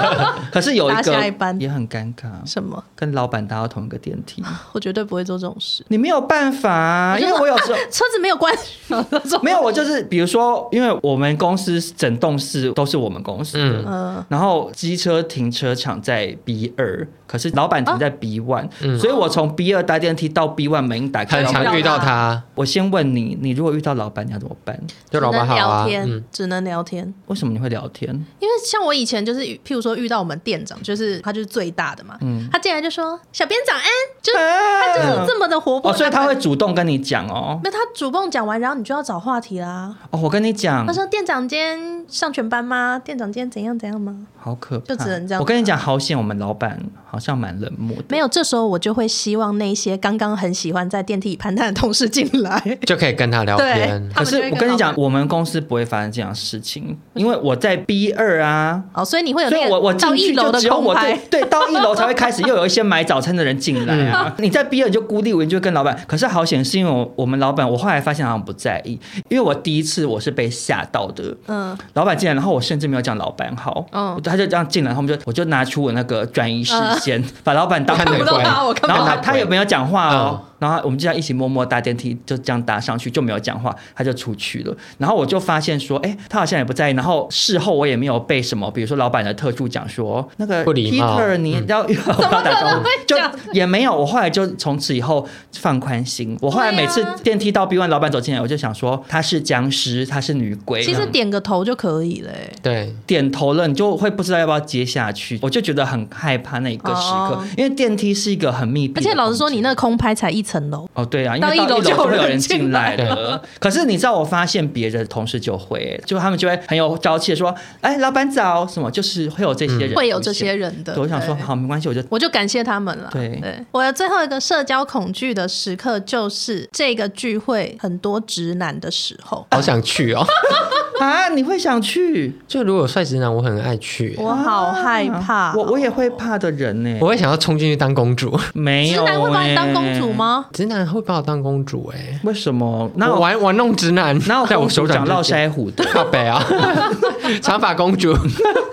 (laughs) 可是有一搭个下一班也很尴尬，什么？跟老板搭到同一个电梯，(laughs) 我绝对不会做这种事。你没有办法啊，因为我有时候。(laughs) 车子没有关系，没有，我就是比如说，因为我们公司整栋是都是我们公司的，然后机车停车场在 B 二，可是老板停在 B one，、嗯所以我从 B 二搭电梯到 B one 门打开，很常遇到他，我先问你，你如果遇到老板，你要怎么办？就老板好啊聊，天，嗯，只能聊天。为什么你会聊天？因为像我以前就是，譬如说遇到我们店长，就是他就是最大的嘛，嗯他进来就说：“小编早安。”就是他他就是这么的活泼、哦，所以他会主动跟你讲哦。那他主动讲完，然后你就要找话题啦。哦，我跟你讲他，说：“店长今天上全班吗？店长今天怎样怎样吗好可怕，就只能这样我跟你讲，好险，我们老板好像蛮冷漠的。？”没有，这时候我就会希望那些刚刚很喜欢在电梯里攀谈的同事进来。就可以跟他聊天。可是我跟你讲，我们公司不会发生这样的事情，因为我在 B 二啊，哦，所以你会有所以我我到进去就一楼的只有我空拍对。对，到一楼才会开始 (laughs) 又有一些买早餐的人进来啊。你在 B 二你就孤立无援，就跟老板。可是好险是因为我我们老板，我后来发现好像不在意，因为我第一次我是被吓到的。嗯，老板进来，然后我甚至没有讲老板好，嗯他就这样进来，我们就我就拿出我那个转移视把老板当看不到他，我看不到他，他有没有讲话哦？然后我们就这样一起默默搭电梯，就这样搭上去，就没有讲话，他就出去了。然后我就发现说，哎，他好像也不在意。然后事后我也没有被什么，比如说老板的特助讲说，那个不礼貌 Peter 你要 (laughs) 要不要打招呼，就也没有。我后来就从此以后放宽心。我后来每次电梯到 B one，老板走进来，我就想说他是僵尸，他是女鬼。其实点个头就可以了、欸。对，点头了，你就会不知道要不要接下去。我就觉得很害怕那一个时刻，哦因为电梯是一个很密闭。而且老实说，你那个空拍才一层楼。哦，对啊，因为到一楼就会有人进来了。(laughs) 可是你知道，我发现别的同事就会，就他们就会很有朝气的说：“哎，老板早。”什么就是会有这些人，会有这些人的。我想说，好，没关系，我就我就感谢他们了。对对，我的最后一个社交恐惧的时刻就是这个聚会很多直男的时候，好想去哦。(laughs) 啊！你会想去？就如果帅直男，我很爱去。我好害怕，我我也会怕的人呢。我会想要冲进去当公主。没有，直男会把你当公主吗？直男会把我当公主？哎，为什么？那我玩玩弄直男，那我在我手掌络腮胡的靠北啊，(laughs) 长发公主。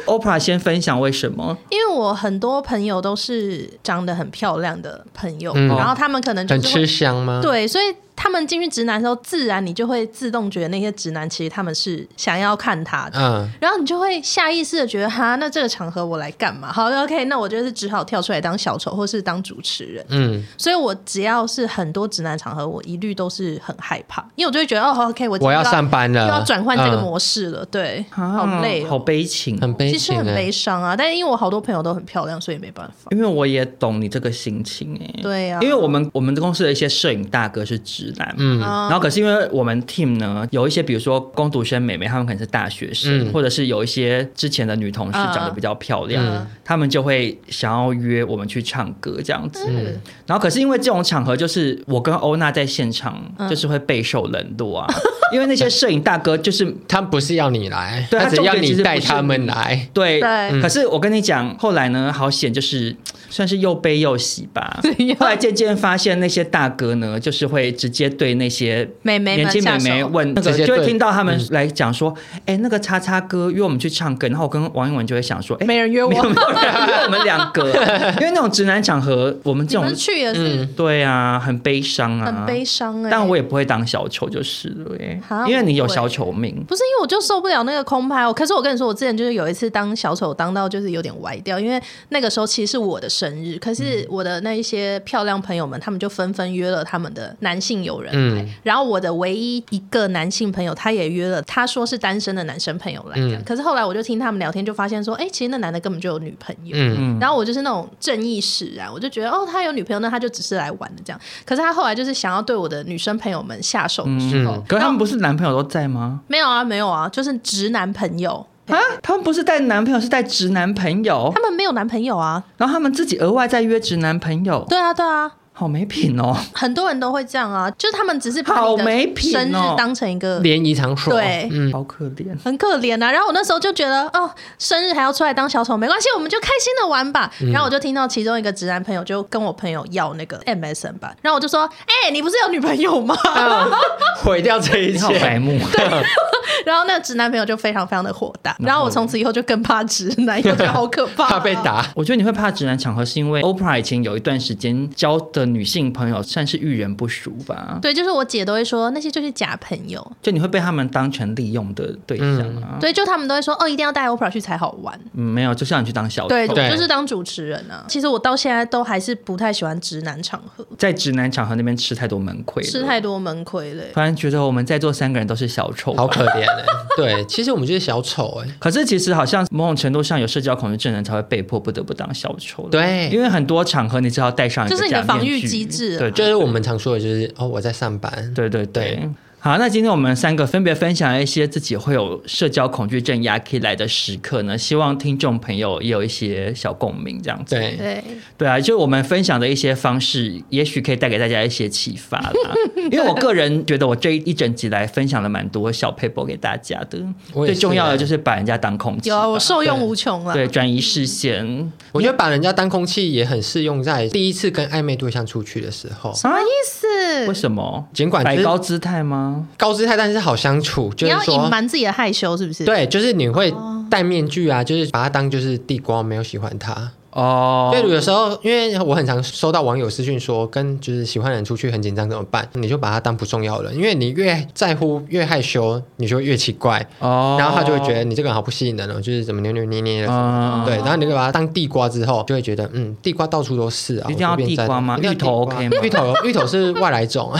Oprah 先分享为什么？因为我很多朋友都是长得很漂亮的朋友，然后他们可能很吃香吗？对，所以。他们进去直男的时候，自然你就会自动觉得那些直男其实他们是想要看他的，嗯，然后你就会下意识的觉得，哈，那这个场合我来干嘛？好，OK，那我就是只好跳出来当小丑，或是当主持人，嗯，所以我只要是很多直男场合，我一律都是很害怕，因为我就会觉得，哦，OK，我我要上班了，又要转换这个模式了，对，好累，好悲情，很悲情，其实很悲伤啊。但是因为我好多朋友都很漂亮，所以没办法。因为我也懂你这个心情，哎，对呀，因为我们我们的公司的一些摄影大哥是直男，嗯。然后可是因为我们 team 呢，有一些比如说工读生美眉，他们可能是大学生，嗯、或者是有一些之前的女同事长得比较漂亮，嗯、他们就会想要约我们去唱歌这样子。嗯、然后可是因为这种场合，就是我跟欧娜在现场，就是会备受冷落啊。嗯、(laughs) 因为那些摄影大哥就是他们不是要你来，对他只要你带他们来。对，对可是我跟你讲，后来呢，好险就是算是又悲又喜吧。(laughs) 后来渐渐发现那些大哥呢，就是会直接对那些。美眉年轻美眉问那个，就会听到他们来讲说，哎，那个叉叉哥约我们去唱歌，然后我跟王一文就会想说，哎，没人约我，没有人约我们两个，(laughs) 因为那种直男场合，我们这种去也是，对啊，很悲伤啊，很悲伤哎，但我也不会当小丑就是了，因为你有小丑命，不是因为我就受不了那个空拍，可是我跟你说，我之前就是有一次当小丑当到就是有点歪掉，因为那个时候其实是我的生日，可是我的那一些漂亮朋友们，他们就纷纷约了他们的男性友人来。然后我的唯一一个男性朋友，他也约了，他说是单身的男生朋友来的。嗯、可是后来我就听他们聊天，就发现说，哎，其实那男的根本就有女朋友。嗯、然后我就是那种正义使然，我就觉得，哦，他有女朋友，那他就只是来玩的这样。可是他后来就是想要对我的女生朋友们下手的时候，嗯、可是他们不是男朋友都在吗？没有啊，没有啊，就是直男朋友啊。他们不是带男朋友，是带直男朋友。他们没有男朋友啊，然后他们自己额外再约直男朋友。对啊，对啊。好没品哦！很多人都会这样啊，就是他们只是把你的生日当成一个联谊场所，对，嗯，好可怜，很可怜啊。然后我那时候就觉得，哦，生日还要出来当小丑，没关系，我们就开心的玩吧。然后我就听到其中一个直男朋友就跟我朋友要那个 MSN 吧，然后我就说，哎，你不是有女朋友吗？(laughs) 毁掉这一切，白目。(laughs) 对，(laughs) 然后那个直男朋友就非常非常的火大。然后我从此以后就更怕直男，因为好可怕，怕被打。我觉得你会怕直男场合，是因为 Oprah 以前有一段时间交的女性朋友算是遇人不淑吧？对，就是我姐都会说那些就是假朋友，就你会被他们当成利用的对象啊。嗯、对，就他们都会说哦，一定要带 Oprah 去才好玩。嗯，没有，就是让你去当小丑，对，对就是当主持人啊。其实我到现在都还是不太喜欢直男场合，在直男场合那边吃太多门亏，吃太多门亏了。突然觉得我们在座三个人都是小丑，好可怜哎。对，其实我们就是小丑哎。可是其实好像某种程度上有社交恐惧症人才会被迫不得不当小丑。对，因为很多场合你只要戴上就是你的防御机制。对，就是我们常说的。就是哦，我在上班。对对对。对好，那今天我们三个分别分享一些自己会有社交恐惧症压起来的时刻呢，希望听众朋友也有一些小共鸣，这样子。对对对啊，就我们分享的一些方式，也许可以带给大家一些启发啦。(laughs) 因为我个人觉得，我这一整集来分享了蛮多小撇步给大家的。最重要的就是把人家当空气，有啊，我受用无穷了。对，转移视线。我觉得把人家当空气也很适用在第一次跟暧昧对象出去的时候。什么意思？为什么？尽管摆高姿态吗？高姿态，但是。好相处，就是说你要隐瞒自己的害羞，是不是？对，就是你会戴面具啊，就是把它当就是地瓜，没有喜欢他哦。对，有时候因为我很常收到网友私讯说，跟就是喜欢的人出去很紧张怎么办？你就把他当不重要了，因为你越在乎越害羞，你就越奇怪哦。然后他就会觉得你这个人好不吸引人哦，就是怎么扭扭捏捏的。哦、对，然后你就把他当地瓜之后，就会觉得嗯，地瓜到处都是啊。一定要地瓜吗？芋头 OK 吗？芋头芋头是外来种。(laughs)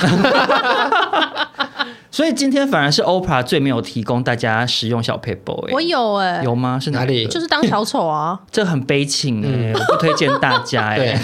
所以今天反而是 Oprah 最没有提供大家实用小 paper 哎，我有哎、欸，有吗？是哪里？就是当小丑啊，这很悲情哎，嗯、我不推荐大家哎。(laughs)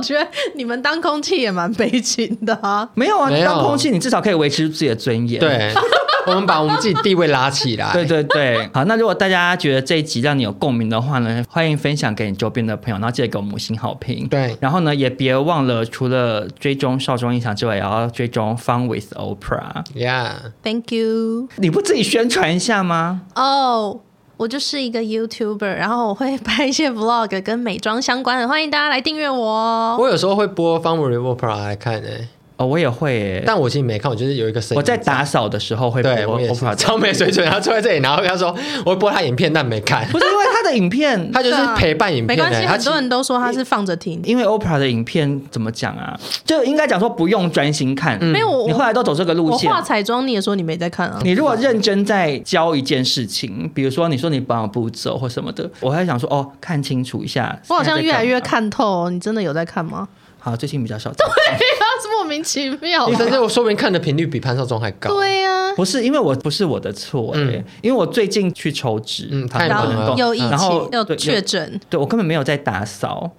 我我觉得你们当空气也蛮悲情的啊。没有啊，没有当空气你至少可以维持自己的尊严。对，(laughs) 我们把我们自己地位拉起来。对对对，好，那如果大家觉得这一集让你有共鸣的话呢，欢迎分享给你周边的朋友，然后记得给我们五星好评。对，然后呢，也别忘了除了追踪少中印象之外，也要追踪 Fun with Oprah。Yeah，Thank you。你不自己宣传一下吗？哦，oh, 我就是一个 YouTuber，然后我会拍一些 Vlog 跟美妆相关的，欢迎大家来订阅我。我有时候会播 Fun with Oprah 来看诶、哦，我也会，但我其实没看，我就是有一个声音。我在打扫的时候会播，我我超没水准，然后坐在这里，然后他说我会播他影片，但没看。不是因为他的影片，(laughs) 他就是陪伴影片。没关系，很多人都说他是放着听。因为 Oprah 的影片怎么讲啊？就应该讲说不用专心看。没有，你后来都走这个路线。我化彩妆，你也说你没在看啊？你如果认真在教一件事情，比如说你说你保养步骤或什么的，我还想说哦，看清楚一下。我好像越来越看透，你真的有在看吗？好，最近比较少。对呀，是莫名其妙。你反正我说明看的频率比潘少忠还高。对呀，不是因为我不是我的错，嗯，因为我最近去抽脂，嗯，太忙了，有疫情，然后要确诊，对我根本没有在打扫，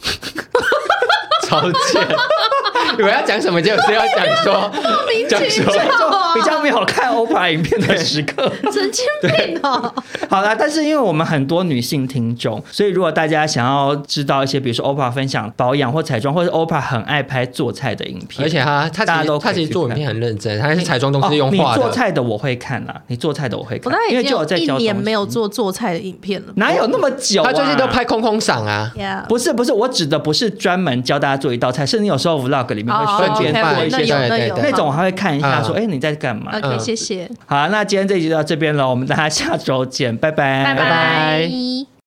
(laughs) 超贱。(laughs) 我要讲什么就是要讲说，讲说比较没有看 Oprah 影片的时刻，神经病哦。好啦，但是因为我们很多女性听众，所以如果大家想要知道一些，比如说 Oprah 分享保养或彩妆，或者 Oprah 很爱拍做菜的影片，而且他他大家都他其实做影片很认真，他是彩妆都是用画的。你做菜的我会看啦，你做菜的我会看，因为就有在教。一年没有做做菜的影片了，哪有那么久？他最近都拍空空赏啊。不是不是，我指的不是专门教大家做一道菜，是你有时候 Vlog 里面会瞬间过一些那种，我还会看一下说，哎，你在干嘛？OK，谢谢。好，那今天这集就到这边了，我们大家下周见，拜拜，拜拜。